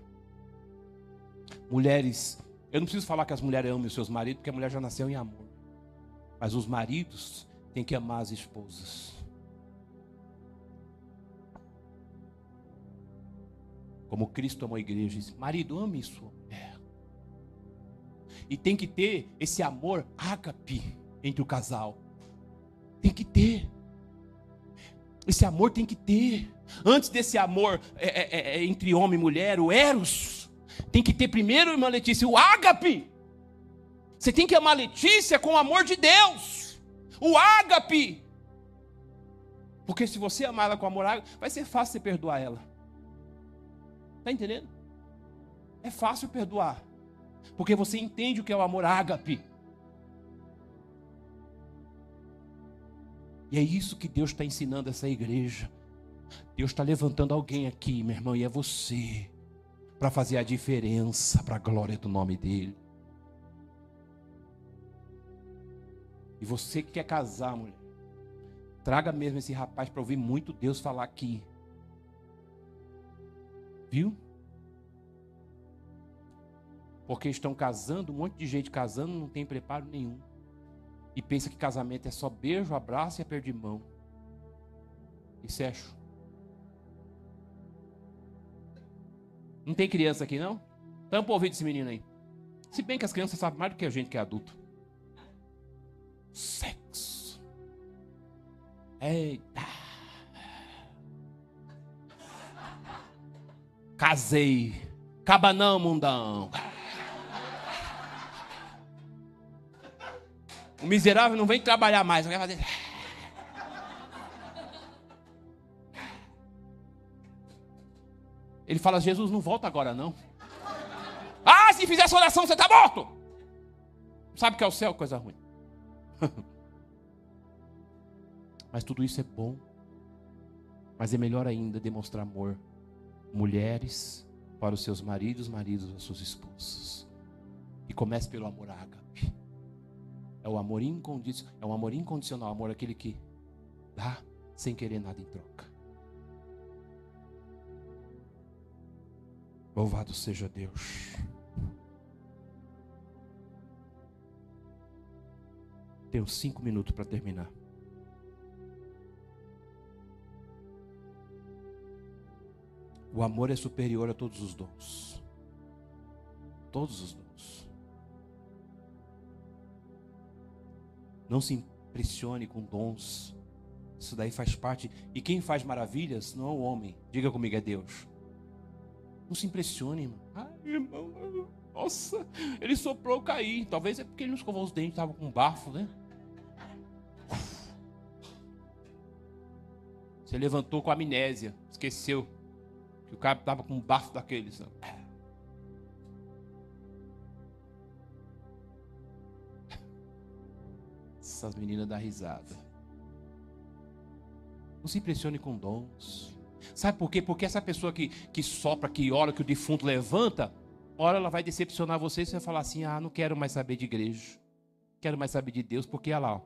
Mulheres, eu não preciso falar que as mulheres amam os seus maridos, porque a mulher já nasceu em amor. Mas os maridos têm que amar as esposas. Como Cristo amou a igreja, disse, marido, ame sua mulher. E tem que ter esse amor ágape entre o casal. Tem que ter. Esse amor tem que ter. Antes desse amor é, é, é, é, entre homem e mulher, o Eros, tem que ter primeiro, irmã Letícia, o ágape. Você tem que amar Letícia com o amor de Deus. O ágape. Porque se você amar ela com amor ágape, vai ser fácil você perdoar ela. Está entendendo? É fácil perdoar. Porque você entende o que é o amor ágape. E é isso que Deus está ensinando essa igreja. Deus está levantando alguém aqui, meu irmão, e é você, para fazer a diferença para a glória do nome dEle. E você que quer casar, mulher, traga mesmo esse rapaz para ouvir muito Deus falar aqui. Viu? Porque estão casando, um monte de gente casando, não tem preparo nenhum. E pensa que casamento é só beijo, abraço e aperto de mão. E sexo. Não tem criança aqui, não? Tampa o ouvido desse menino aí. Se bem que as crianças sabem mais do que a gente que é adulto. Sexo. Eita. Casei. Caba não, mundão. O miserável não vem trabalhar mais, vai fazer. Ele fala: Jesus não volta agora, não. Ah, se fizer essa oração, você está morto. Sabe que é o céu, coisa ruim. Mas tudo isso é bom. Mas é melhor ainda demonstrar amor. Mulheres para os seus maridos, maridos às suas esposas. E comece pelo amor ágape. É o amor incondicional, é um amor incondicional, amor aquele que dá sem querer nada em troca. Louvado seja Deus. Tenho cinco minutos para terminar. O amor é superior a todos os dons. Todos os dons. Não se impressione com dons. Isso daí faz parte. E quem faz maravilhas não é o homem. Diga comigo, é Deus. Não se impressione, irmão. Ai, irmão. Nossa, ele soprou, caí. Talvez é porque ele não escovou os dentes, estava com bafo, né? Você levantou com amnésia, esqueceu que o cara estava com um bafo daqueles. Essas meninas dão risada. Não se impressione com dons. Sabe por quê? Porque essa pessoa que, que sopra, que ora, que o defunto levanta, ora ela vai decepcionar você e você vai falar assim: ah, não quero mais saber de igreja. Quero mais saber de Deus, porque olha lá, ó.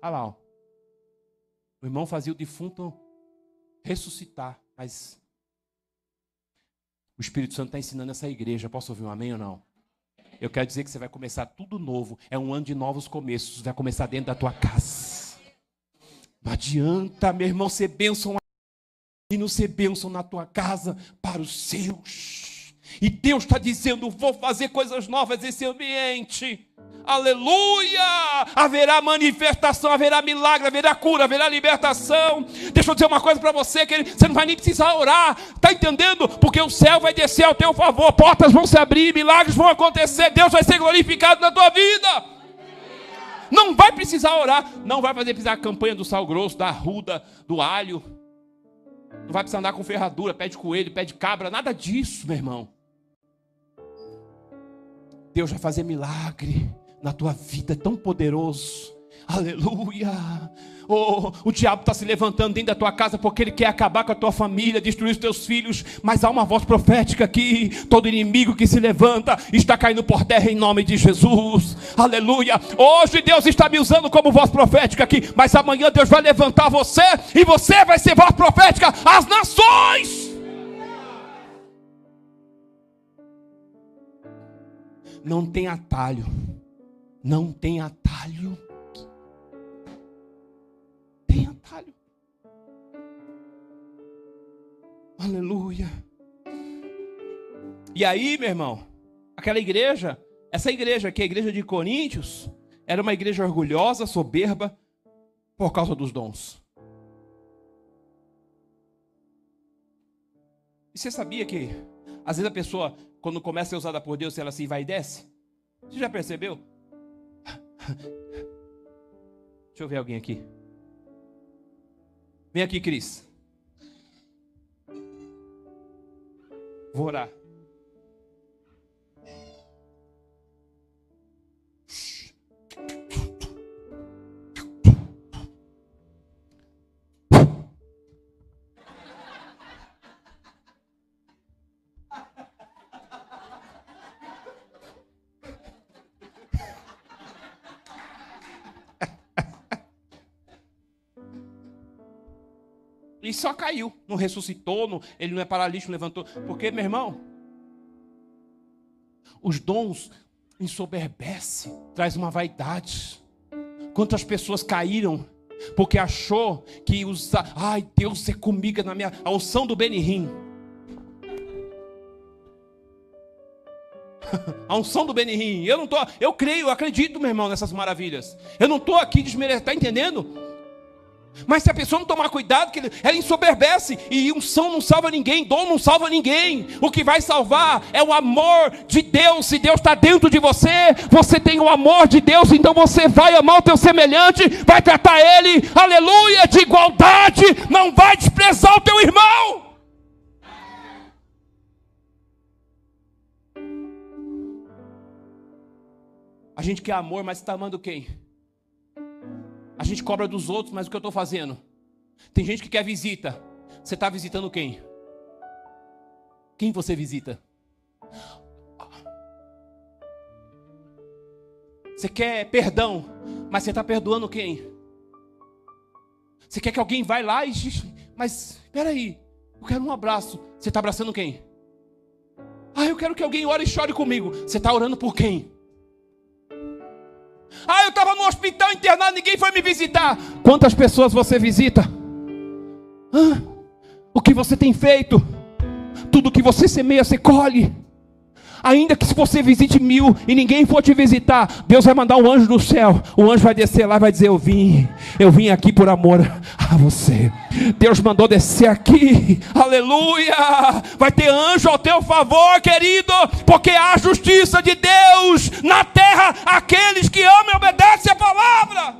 Olha lá, ó. O irmão fazia o defunto ressuscitar, mas o Espírito Santo está ensinando essa igreja. Posso ouvir um amém ou não? Eu quero dizer que você vai começar tudo novo. É um ano de novos começos. Vai começar dentro da tua casa. Não adianta, meu irmão, ser bênção e não ser bênção na tua casa para os seus. E Deus está dizendo: vou fazer coisas novas nesse ambiente. Aleluia! Haverá manifestação, haverá milagre, haverá cura, haverá libertação. Deixa eu dizer uma coisa para você, que você não vai nem precisar orar, tá entendendo? Porque o céu vai descer ao teu favor, portas vão se abrir, milagres vão acontecer, Deus vai ser glorificado na tua vida. Não vai precisar orar, não vai fazer precisar a campanha do sal grosso, da ruda, do alho. Não vai precisar andar com ferradura, pé de coelho, pé de cabra, nada disso, meu irmão. Deus vai fazer milagre na tua vida, é tão poderoso. Aleluia. Oh, o diabo está se levantando dentro da tua casa porque ele quer acabar com a tua família, destruir os teus filhos. Mas há uma voz profética aqui: todo inimigo que se levanta está caindo por terra em nome de Jesus. Aleluia. Hoje Deus está me usando como voz profética aqui, mas amanhã Deus vai levantar você e você vai ser voz profética às nações. Não tem atalho. Não tem atalho. Tem atalho. Aleluia. E aí, meu irmão, aquela igreja, essa igreja aqui, a igreja de Coríntios, era uma igreja orgulhosa, soberba, por causa dos dons. E você sabia que, às vezes, a pessoa, quando começa a ser usada por Deus, ela se vai e desce? Você já percebeu? Deixa eu ver alguém aqui. Vem aqui, Cris. Vou orar. Só caiu, não ressuscitou, não, ele não é paralítico, levantou. Porque, meu irmão, os dons ensoberbece, traz uma vaidade. Quantas pessoas caíram porque achou que usa, ai, Deus é comigo na minha a unção do Benihim. a unção do Benihim. Eu não tô, eu creio, eu acredito, meu irmão, nessas maravilhas. Eu não estou aqui desmerecendo, tá entendendo? Mas se a pessoa não tomar cuidado, que ela ensoberbece e unção não salva ninguém, dom não salva ninguém. O que vai salvar é o amor de Deus. Se Deus está dentro de você, você tem o amor de Deus, então você vai amar o teu semelhante, vai tratar ele, aleluia, de igualdade, não vai desprezar o teu irmão. A gente quer amor, mas está amando quem? A gente cobra dos outros, mas o que eu estou fazendo? Tem gente que quer visita. Você está visitando quem? Quem você visita? Você quer perdão, mas você está perdoando quem? Você quer que alguém vá lá e mas espera aí, eu quero um abraço. Você está abraçando quem? Ah, eu quero que alguém ore e chore comigo. Você está orando por quem? Ah, eu estava no hospital internado, ninguém foi me visitar. Quantas pessoas você visita? Ah, o que você tem feito? Tudo que você semeia, você colhe. Ainda que se você visite mil e ninguém for te visitar, Deus vai mandar um anjo do céu. O anjo vai descer lá e vai dizer: Eu vim, eu vim aqui por amor a você. Deus mandou descer aqui, aleluia. Vai ter anjo ao teu favor, querido, porque há justiça de Deus na terra, aqueles que amam e obedecem a palavra.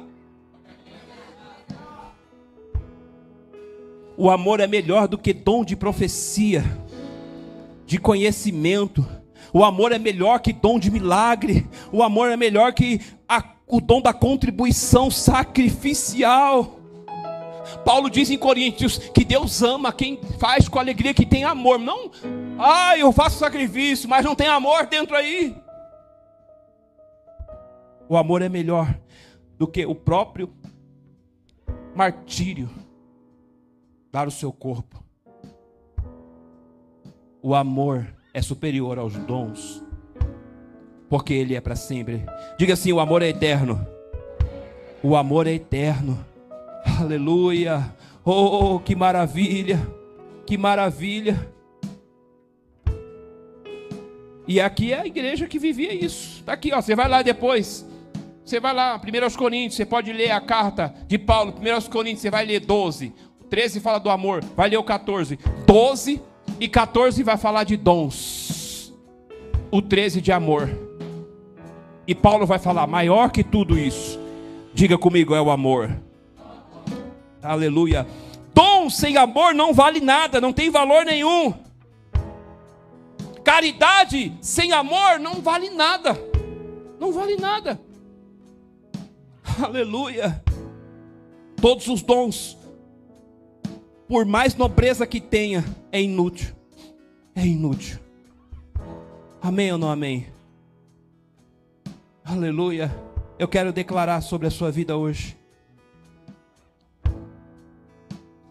O amor é melhor do que dom de profecia, de conhecimento o amor é melhor que dom de milagre. O amor é melhor que a, o dom da contribuição sacrificial. Paulo diz em Coríntios que Deus ama quem faz com alegria, que tem amor. Não, ah, eu faço sacrifício, mas não tem amor dentro aí. O amor é melhor do que o próprio martírio dar o seu corpo. O amor é superior aos dons, porque Ele é para sempre. Diga assim: o amor é eterno. O amor é eterno. Aleluia. Oh, que maravilha. Que maravilha. E aqui é a igreja que vivia isso. Está aqui, ó. Você vai lá depois. Você vai lá, 1 Coríntios, você pode ler a carta de Paulo, 1 Coríntios, você vai ler 12. 13 fala do amor, vai ler o 14. 12 e 14 vai falar de dons. O 13 de amor. E Paulo vai falar: maior que tudo isso. Diga comigo, é o amor. Aleluia. Dom sem amor não vale nada, não tem valor nenhum. Caridade sem amor não vale nada. Não vale nada. Aleluia. Todos os dons por mais nobreza que tenha, é inútil. É inútil. Amém ou não amém? Aleluia. Eu quero declarar sobre a sua vida hoje.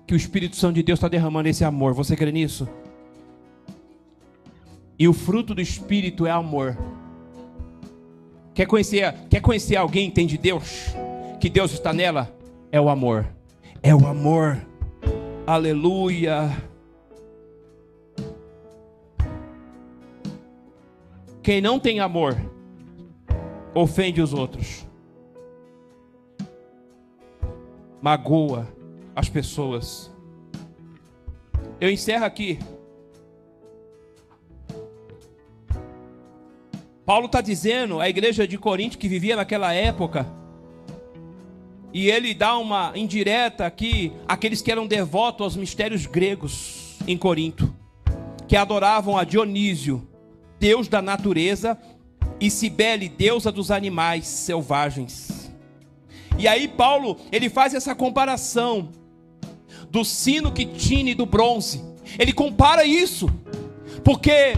Que o Espírito Santo de Deus está derramando esse amor. Você crê nisso? E o fruto do Espírito é amor. Quer conhecer, quer conhecer alguém que tem de Deus? Que Deus está nela? É o amor. É o amor. Aleluia. Quem não tem amor, ofende os outros, magoa as pessoas. Eu encerro aqui. Paulo está dizendo à igreja de Corinto que vivia naquela época e ele dá uma indireta aqui àqueles que eram devotos aos mistérios gregos em Corinto, que adoravam a Dionísio, deus da natureza, e Cibele, deusa dos animais selvagens. E aí Paulo, ele faz essa comparação do sino que tine do bronze. Ele compara isso, porque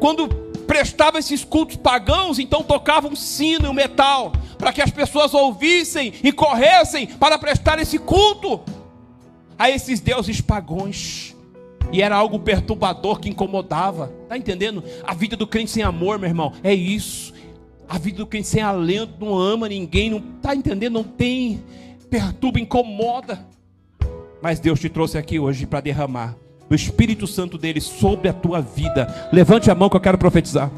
quando prestava esses cultos pagãos, então tocavam um sino e um metal para que as pessoas ouvissem e corressem para prestar esse culto a esses deuses pagões. E era algo perturbador que incomodava. Está entendendo? A vida do crente sem amor, meu irmão, é isso. A vida do crente sem alento, não ama ninguém, não está entendendo? Não tem, perturba, incomoda. Mas Deus te trouxe aqui hoje para derramar o Espírito Santo dele sobre a tua vida. Levante a mão que eu quero profetizar.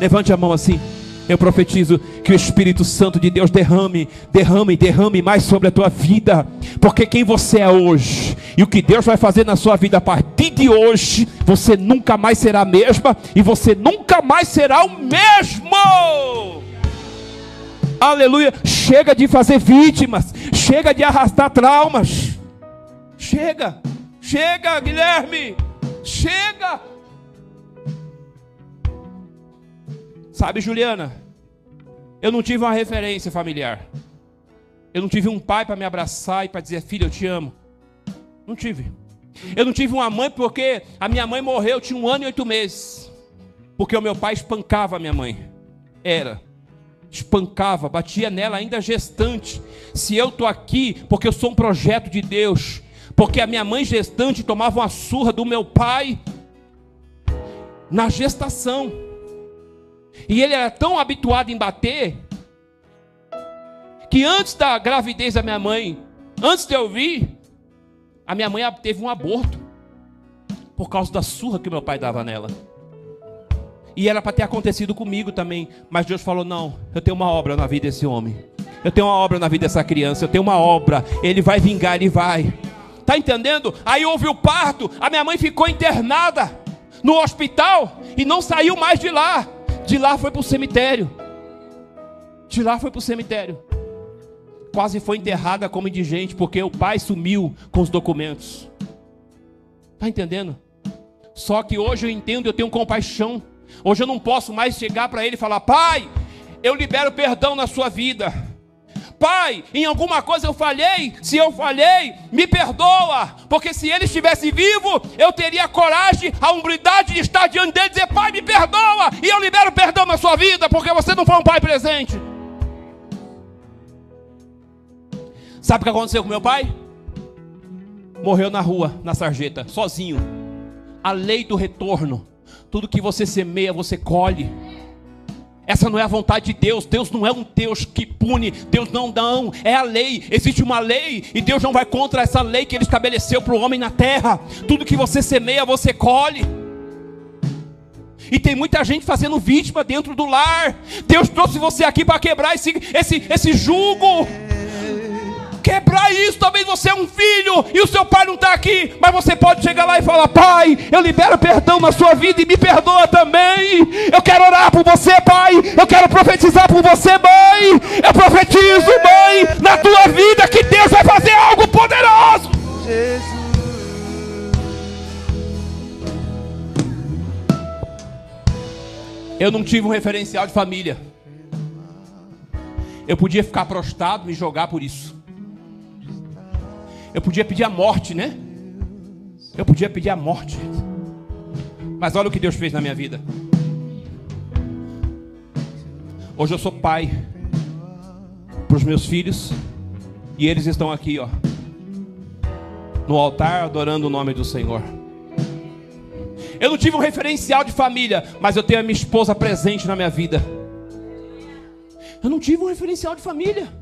Levante a mão assim. Eu profetizo que o Espírito Santo de Deus derrame, derrame, derrame mais sobre a tua vida, porque quem você é hoje e o que Deus vai fazer na sua vida a partir de hoje, você nunca mais será a mesma e você nunca mais será o mesmo. Aleluia! Chega de fazer vítimas, chega de arrastar traumas. Chega, chega, Guilherme, chega. Sabe, Juliana, eu não tive uma referência familiar. Eu não tive um pai para me abraçar e para dizer, filho, eu te amo. Não tive. Eu não tive uma mãe porque a minha mãe morreu, tinha um ano e oito meses. Porque o meu pai espancava a minha mãe. Era. Espancava, batia nela ainda gestante. Se eu estou aqui, porque eu sou um projeto de Deus. Porque a minha mãe gestante tomava uma surra do meu pai na gestação. E ele era tão habituado em bater que antes da gravidez da minha mãe, antes de eu vir, a minha mãe teve um aborto por causa da surra que meu pai dava nela. E era para ter acontecido comigo também. Mas Deus falou: não, eu tenho uma obra na vida desse homem. Eu tenho uma obra na vida dessa criança. Eu tenho uma obra. Ele vai vingar, ele vai. Tá entendendo? Aí houve o parto. A minha mãe ficou internada no hospital e não saiu mais de lá. De lá foi para o cemitério. De lá foi para o cemitério. Quase foi enterrada como indigente, porque o pai sumiu com os documentos. Está entendendo? Só que hoje eu entendo, eu tenho compaixão. Hoje eu não posso mais chegar para ele e falar: Pai, eu libero perdão na sua vida. Pai, em alguma coisa eu falhei, se eu falhei, me perdoa, porque se ele estivesse vivo, eu teria a coragem, a humildade de estar diante dele e dizer: Pai, me perdoa, e eu libero perdão na sua vida, porque você não foi um pai presente. Sabe o que aconteceu com meu pai? Morreu na rua, na sarjeta, sozinho. A lei do retorno. Tudo que você semeia, você colhe. Essa não é a vontade de Deus. Deus não é um Deus que pune. Deus não não. É a lei. Existe uma lei e Deus não vai contra essa lei que Ele estabeleceu para o homem na terra. Tudo que você semeia, você colhe. E tem muita gente fazendo vítima dentro do lar. Deus trouxe você aqui para quebrar esse, esse, esse jugo quebrar isso. Talvez você é um filho e o seu pai não está aqui, mas você pode chegar lá e falar: Pai, eu libero perdão na sua vida e me perdoa também. Eu quero orar por você, Pai. Eu quero profetizar por você, mãe. Eu profetizo, mãe, na tua vida que Deus vai fazer algo poderoso. Jesus. Eu não tive um referencial de família. Eu podia ficar prostrado, me jogar por isso. Eu podia pedir a morte, né? Eu podia pedir a morte. Mas olha o que Deus fez na minha vida. Hoje eu sou pai para os meus filhos e eles estão aqui, ó, no altar adorando o nome do Senhor. Eu não tive um referencial de família, mas eu tenho a minha esposa presente na minha vida. Eu não tive um referencial de família.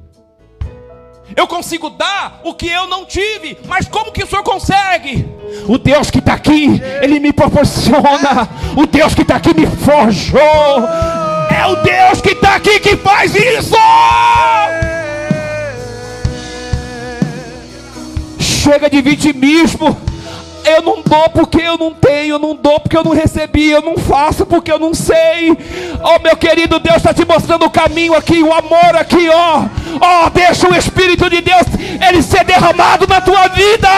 Eu consigo dar o que eu não tive, mas como que o Senhor consegue? O Deus que está aqui, Ele me proporciona. O Deus que está aqui me forjou. É o Deus que está aqui que faz isso. Chega de vitimismo. Eu não dou porque eu não tenho, eu não dou porque eu não recebi, eu não faço porque eu não sei. Oh, meu querido Deus está te mostrando o caminho aqui, o amor aqui, ó. Oh. oh, deixa o Espírito de Deus ele ser derramado na tua vida.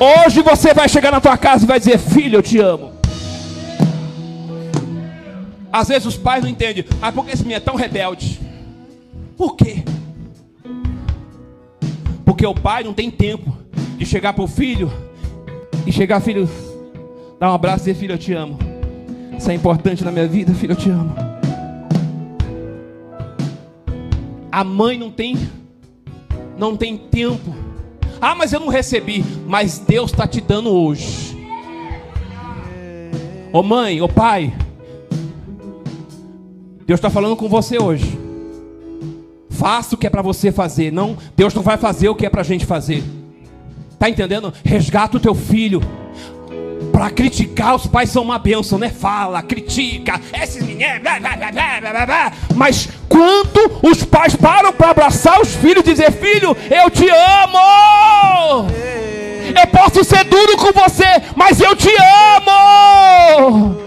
Hoje você vai chegar na tua casa e vai dizer: Filho, eu te amo. Às vezes os pais não entendem, mas por que esse menino é tão rebelde? Por quê? Porque o pai não tem tempo de chegar para o filho e chegar, filho, dar um abraço e dizer, filho, eu te amo. Isso é importante na minha vida, filho, eu te amo. A mãe não tem, não tem tempo. Ah, mas eu não recebi. Mas Deus está te dando hoje. Ô oh, mãe, ô oh, pai, Deus está falando com você hoje. Faça o que é para você fazer. Não, Deus não vai fazer o que é para a gente fazer. Tá entendendo? Resgata o teu filho. Para criticar, os pais são uma bênção, né? Fala, critica, esses meninos, blá, blá, blá, mas quando os pais param para abraçar os filhos e dizer: Filho, eu te amo. Eu posso ser duro com você, mas eu te amo.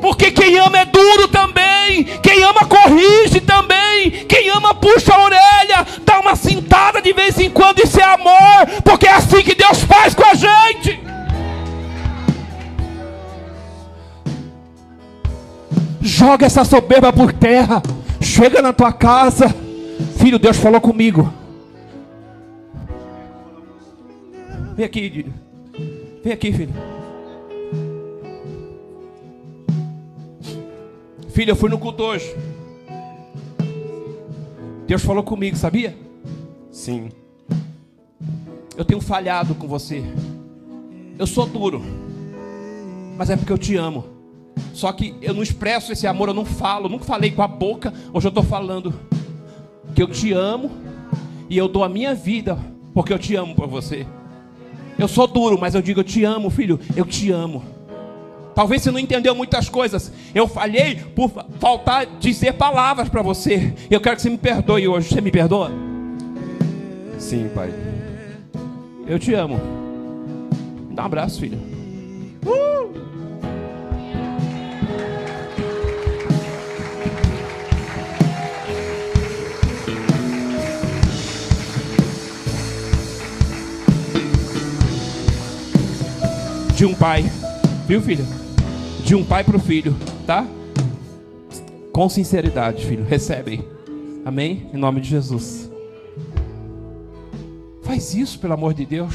Porque quem ama é duro também. Quem ama corrige também. Quem ama puxa a orelha, dá uma cintada de vez em quando. Isso é amor. Porque é assim que Deus faz com a gente. Joga essa soberba por terra. Chega na tua casa. Filho, Deus falou comigo. Vem aqui, Vem aqui, filho. Filho, eu fui no culto hoje. Deus falou comigo, sabia? Sim. Eu tenho falhado com você. Eu sou duro. Mas é porque eu te amo. Só que eu não expresso esse amor, eu não falo, eu nunca falei com a boca. Hoje eu estou falando que eu te amo e eu dou a minha vida porque eu te amo por você. Eu sou duro, mas eu digo eu te amo, filho, eu te amo. Talvez você não entendeu muitas coisas. Eu falhei por faltar dizer palavras para você. Eu quero que você me perdoe hoje. Você me perdoa? Sim, pai. Eu te amo. Dá um abraço, filho. Uh! De um pai, viu, filho? De um pai para o filho, tá? Com sinceridade, filho. Recebe. Amém? Em nome de Jesus. Faz isso, pelo amor de Deus.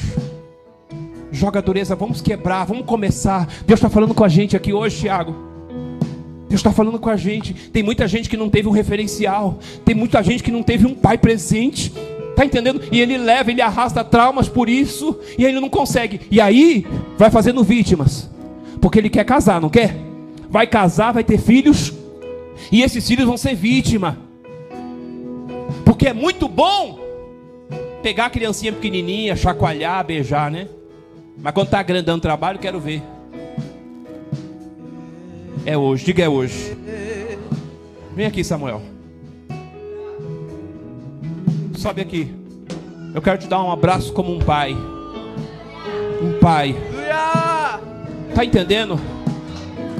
Joga a dureza, vamos quebrar, vamos começar. Deus está falando com a gente aqui hoje, Tiago. Deus está falando com a gente. Tem muita gente que não teve um referencial. Tem muita gente que não teve um pai presente. Tá entendendo? E ele leva, ele arrasta traumas por isso. E ele não consegue. E aí, vai fazendo vítimas. Porque ele quer casar, não quer? Vai casar, vai ter filhos. E esses filhos vão ser vítima. Porque é muito bom pegar a criancinha pequenininha, chacoalhar, beijar, né? Mas quando tá grande dando trabalho, quero ver. É hoje, diga é hoje. Vem aqui, Samuel. Sobe aqui. Eu quero te dar um abraço como um pai. Um pai. Tá entendendo?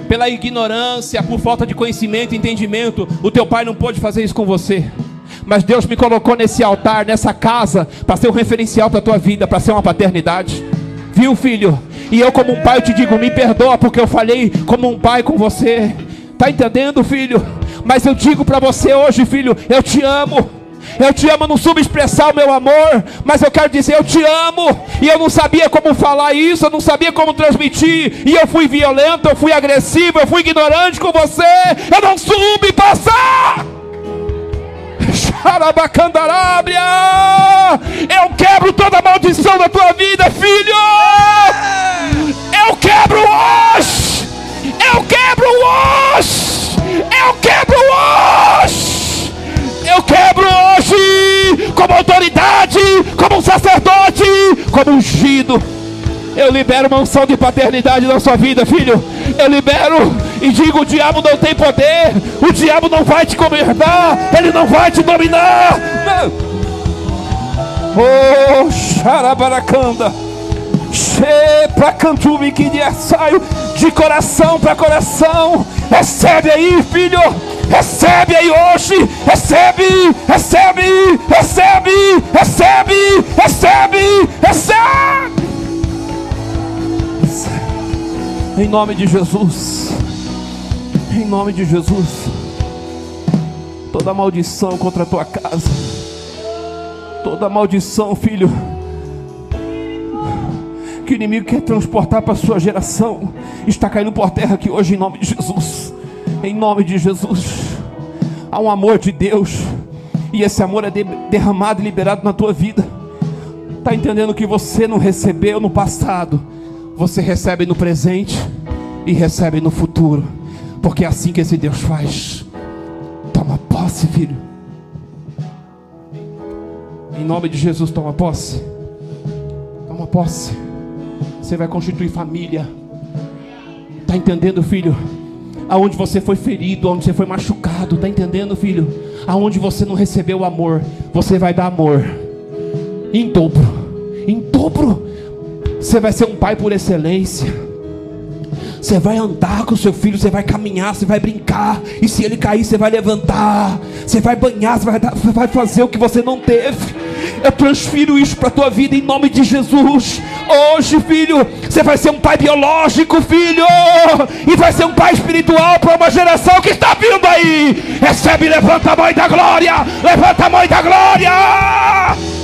Pela ignorância, por falta de conhecimento e entendimento, o teu pai não pôde fazer isso com você. Mas Deus me colocou nesse altar, nessa casa, para ser um referencial para a tua vida, para ser uma paternidade. Viu, filho? E eu, como um pai, eu te digo: me perdoa, porque eu falei como um pai com você. Tá entendendo, filho? Mas eu digo para você hoje, filho: eu te amo. Eu te amo, não subexpressar o meu amor, mas eu quero dizer, eu te amo. E eu não sabia como falar isso, eu não sabia como transmitir. E eu fui violento, eu fui agressivo, eu fui ignorante com você. Eu não soube passar. Xarabacandarábia! Eu quebro toda maldição da tua vida, filho! Eu quebro hoje! Eu quebro hoje! Eu quebro hoje! Como autoridade, como um sacerdote, como ungido. Eu libero uma unção de paternidade na sua vida, filho. Eu libero e digo: o diabo não tem poder, o diabo não vai te governar, ele não vai te dominar. Não. Oh, xarabaracanda. Che pra cantume que saio de coração para coração. Recebe aí, filho. Recebe aí hoje. Recebe, recebe, recebe, recebe, recebe, recebe. Em nome de Jesus. Em nome de Jesus. Toda maldição contra a tua casa. Toda maldição, filho. Que o inimigo quer transportar para a sua geração. Está caindo por terra aqui hoje em nome de Jesus. Em nome de Jesus. Há um amor de Deus. E esse amor é derramado e liberado na tua vida. Está entendendo que você não recebeu no passado você recebe no presente e recebe no futuro, porque é assim que esse Deus faz. Toma posse, filho. Em nome de Jesus, toma posse. Toma posse. Você vai constituir família. Tá entendendo, filho? Aonde você foi ferido, aonde você foi machucado, tá entendendo, filho? Aonde você não recebeu amor, você vai dar amor em dobro, em dobro. Você vai ser um pai por excelência. Você vai andar com seu filho, você vai caminhar, você vai brincar. E se ele cair, você vai levantar. Você vai banhar, você vai, dar, você vai fazer o que você não teve. Eu transfiro isso para a tua vida em nome de Jesus. Hoje, filho, você vai ser um pai biológico, filho. E vai ser um pai espiritual para uma geração que está vindo aí. Recebe, levanta a mãe da glória. Levanta a mãe da glória.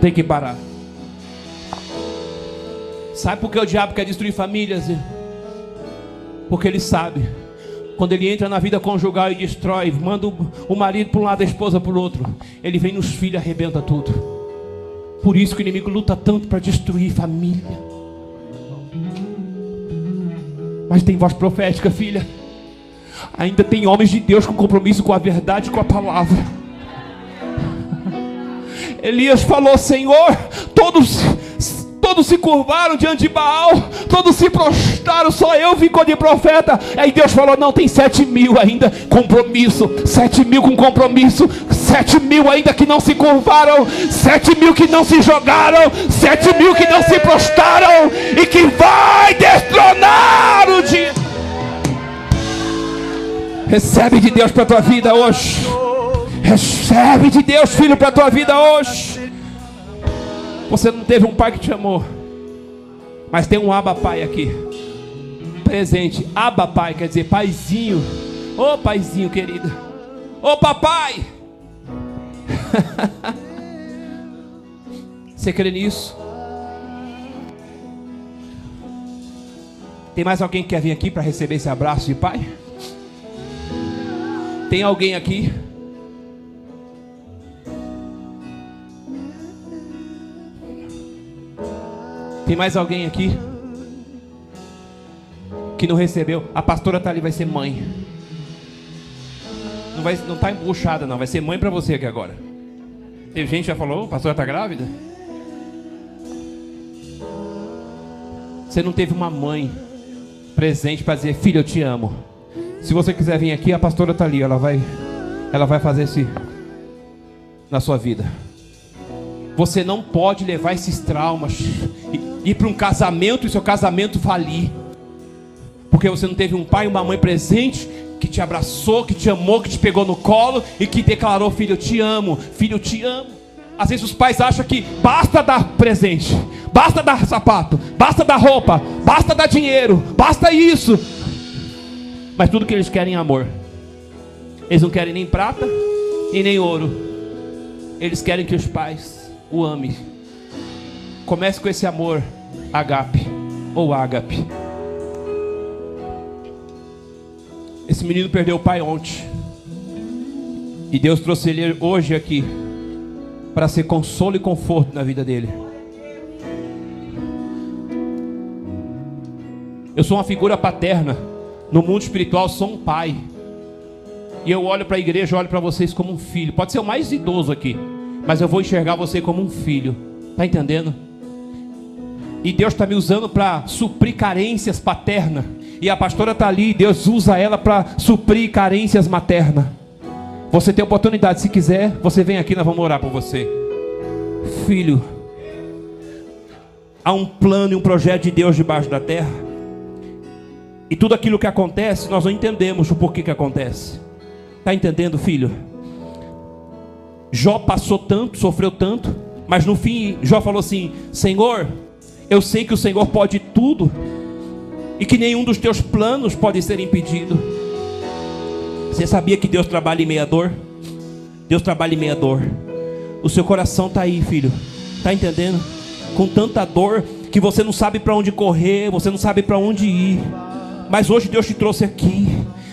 Tem que parar. Sabe por que o diabo quer destruir famílias? Porque ele sabe. Quando ele entra na vida conjugal e destrói, manda o marido para um lado, a esposa para o outro. Ele vem nos filhos e arrebenta tudo. Por isso que o inimigo luta tanto para destruir família. Mas tem voz profética, filha. Ainda tem homens de Deus com compromisso com a verdade, com a palavra. Elias falou: Senhor, todos todos se curvaram diante de Baal, todos se prostraram, só eu ficou de profeta. Aí Deus falou: não, tem sete mil ainda, compromisso, sete mil com compromisso, sete mil ainda que não se curvaram, sete mil que não se jogaram, sete mil que não se prostraram, e que vai destronar o dia. Recebe de Deus para a tua vida hoje. Recebe de Deus, filho, para a tua vida hoje. Você não teve um pai que te amou, mas tem um Aba Pai aqui, presente. Aba Pai quer dizer paizinho. Ô oh, paizinho querido, ô oh, papai. Você crê nisso? Tem mais alguém que quer vir aqui para receber esse abraço de pai? Tem alguém aqui? Tem mais alguém aqui que não recebeu? A pastora tá ali, vai ser mãe. Não vai, não tá embuchada não, vai ser mãe para você aqui agora. Teve gente que já falou, a pastora tá grávida? Você não teve uma mãe presente para dizer, filho, eu te amo. Se você quiser vir aqui, a pastora tá ali, ela vai, ela vai fazer esse na sua vida. Você não pode levar esses traumas ir para um casamento e seu casamento falir. Porque você não teve um pai e uma mãe presente que te abraçou, que te amou, que te pegou no colo e que declarou: Filho, eu te amo, filho, eu te amo. Às vezes os pais acham que basta dar presente, basta dar sapato, basta dar roupa, basta dar dinheiro, basta isso. Mas tudo que eles querem é amor. Eles não querem nem prata e nem ouro. Eles querem que os pais o amem. Comece com esse amor agape ou ágape. Esse menino perdeu o pai ontem. E Deus trouxe ele hoje aqui para ser consolo e conforto na vida dele. Eu sou uma figura paterna. No mundo espiritual, sou um pai. E eu olho para a igreja, olho para vocês como um filho. Pode ser o mais idoso aqui, mas eu vou enxergar você como um filho. Tá entendendo? E Deus está me usando para suprir carências paternas. E a pastora está ali, Deus usa ela para suprir carências maternas. Você tem oportunidade, se quiser, você vem aqui, nós vamos orar por você. Filho, há um plano e um projeto de Deus debaixo da terra. E tudo aquilo que acontece, nós não entendemos o porquê que acontece. Está entendendo, filho? Jó passou tanto, sofreu tanto, mas no fim, Jó falou assim: Senhor, eu sei que o Senhor pode tudo e que nenhum dos teus planos pode ser impedido. Você sabia que Deus trabalha em meia dor? Deus trabalha em meia dor. O seu coração está aí, filho. Está entendendo? Com tanta dor que você não sabe para onde correr, você não sabe para onde ir. Mas hoje Deus te trouxe aqui.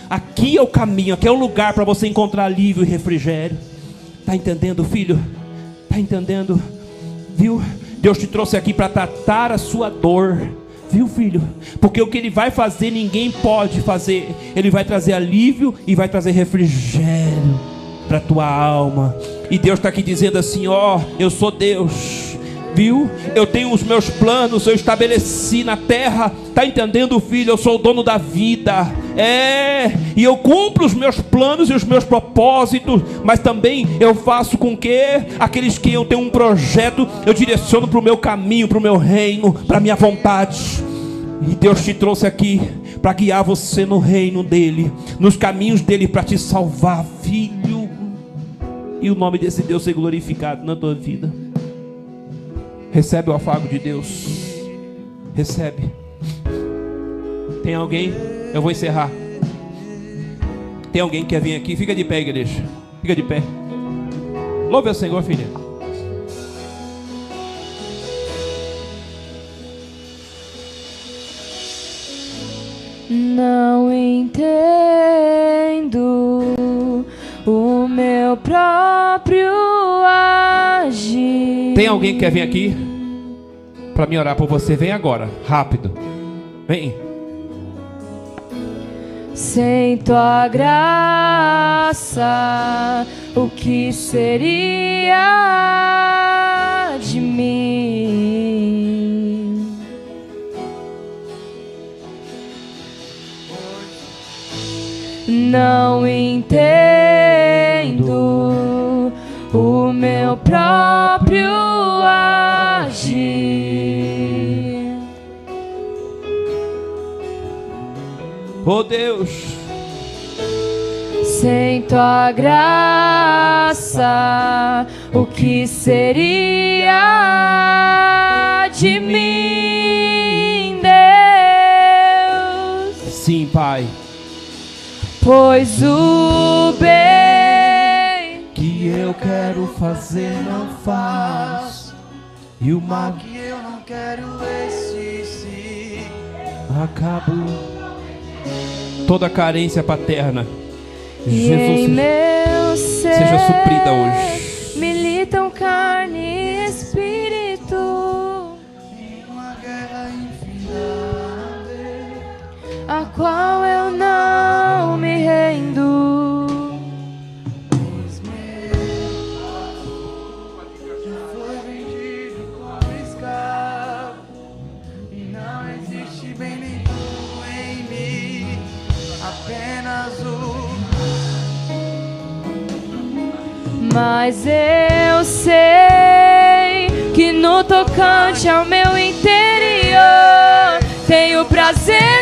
Aqui é o caminho, aqui é o lugar para você encontrar alívio e refrigério. Está entendendo, filho? Está entendendo? Viu? Deus te trouxe aqui para tratar a sua dor. Viu, filho? Porque o que ele vai fazer, ninguém pode fazer. Ele vai trazer alívio e vai trazer refrigério para tua alma. E Deus está aqui dizendo assim: Ó, oh, eu sou Deus viu? Eu tenho os meus planos, eu estabeleci na terra. Tá entendendo, filho? Eu sou o dono da vida. É, e eu cumpro os meus planos e os meus propósitos, mas também eu faço com que aqueles que eu tenho um projeto, eu direciono para o meu caminho, para o meu reino, para a minha vontade. E Deus te trouxe aqui para guiar você no reino dele, nos caminhos dele para te salvar, filho. E o nome desse Deus ser glorificado na tua vida. Recebe o afago de Deus. Recebe. Tem alguém? Eu vou encerrar. Tem alguém que quer vir aqui? Fica de pé, igreja. Fica de pé. Louve ao Senhor, filha. Não entendo o meu próprio agir. Tem alguém que quer vir aqui para me orar por você? Vem agora, rápido. Vem. Sem tua graça, o que seria de mim? Não entendo o meu próprio Oh Deus, Sem tua graça, o que seria de mim, Deus? sim, Pai, Pois o bem que eu quero fazer não faz, e o mal que eu não quero esse sim. Toda carência paterna, Jesus ser seja suprida hoje. militam carne e espírito, Em uma guerra infinita. a qual eu não Mas eu sei que no tocante ao meu interior tenho prazer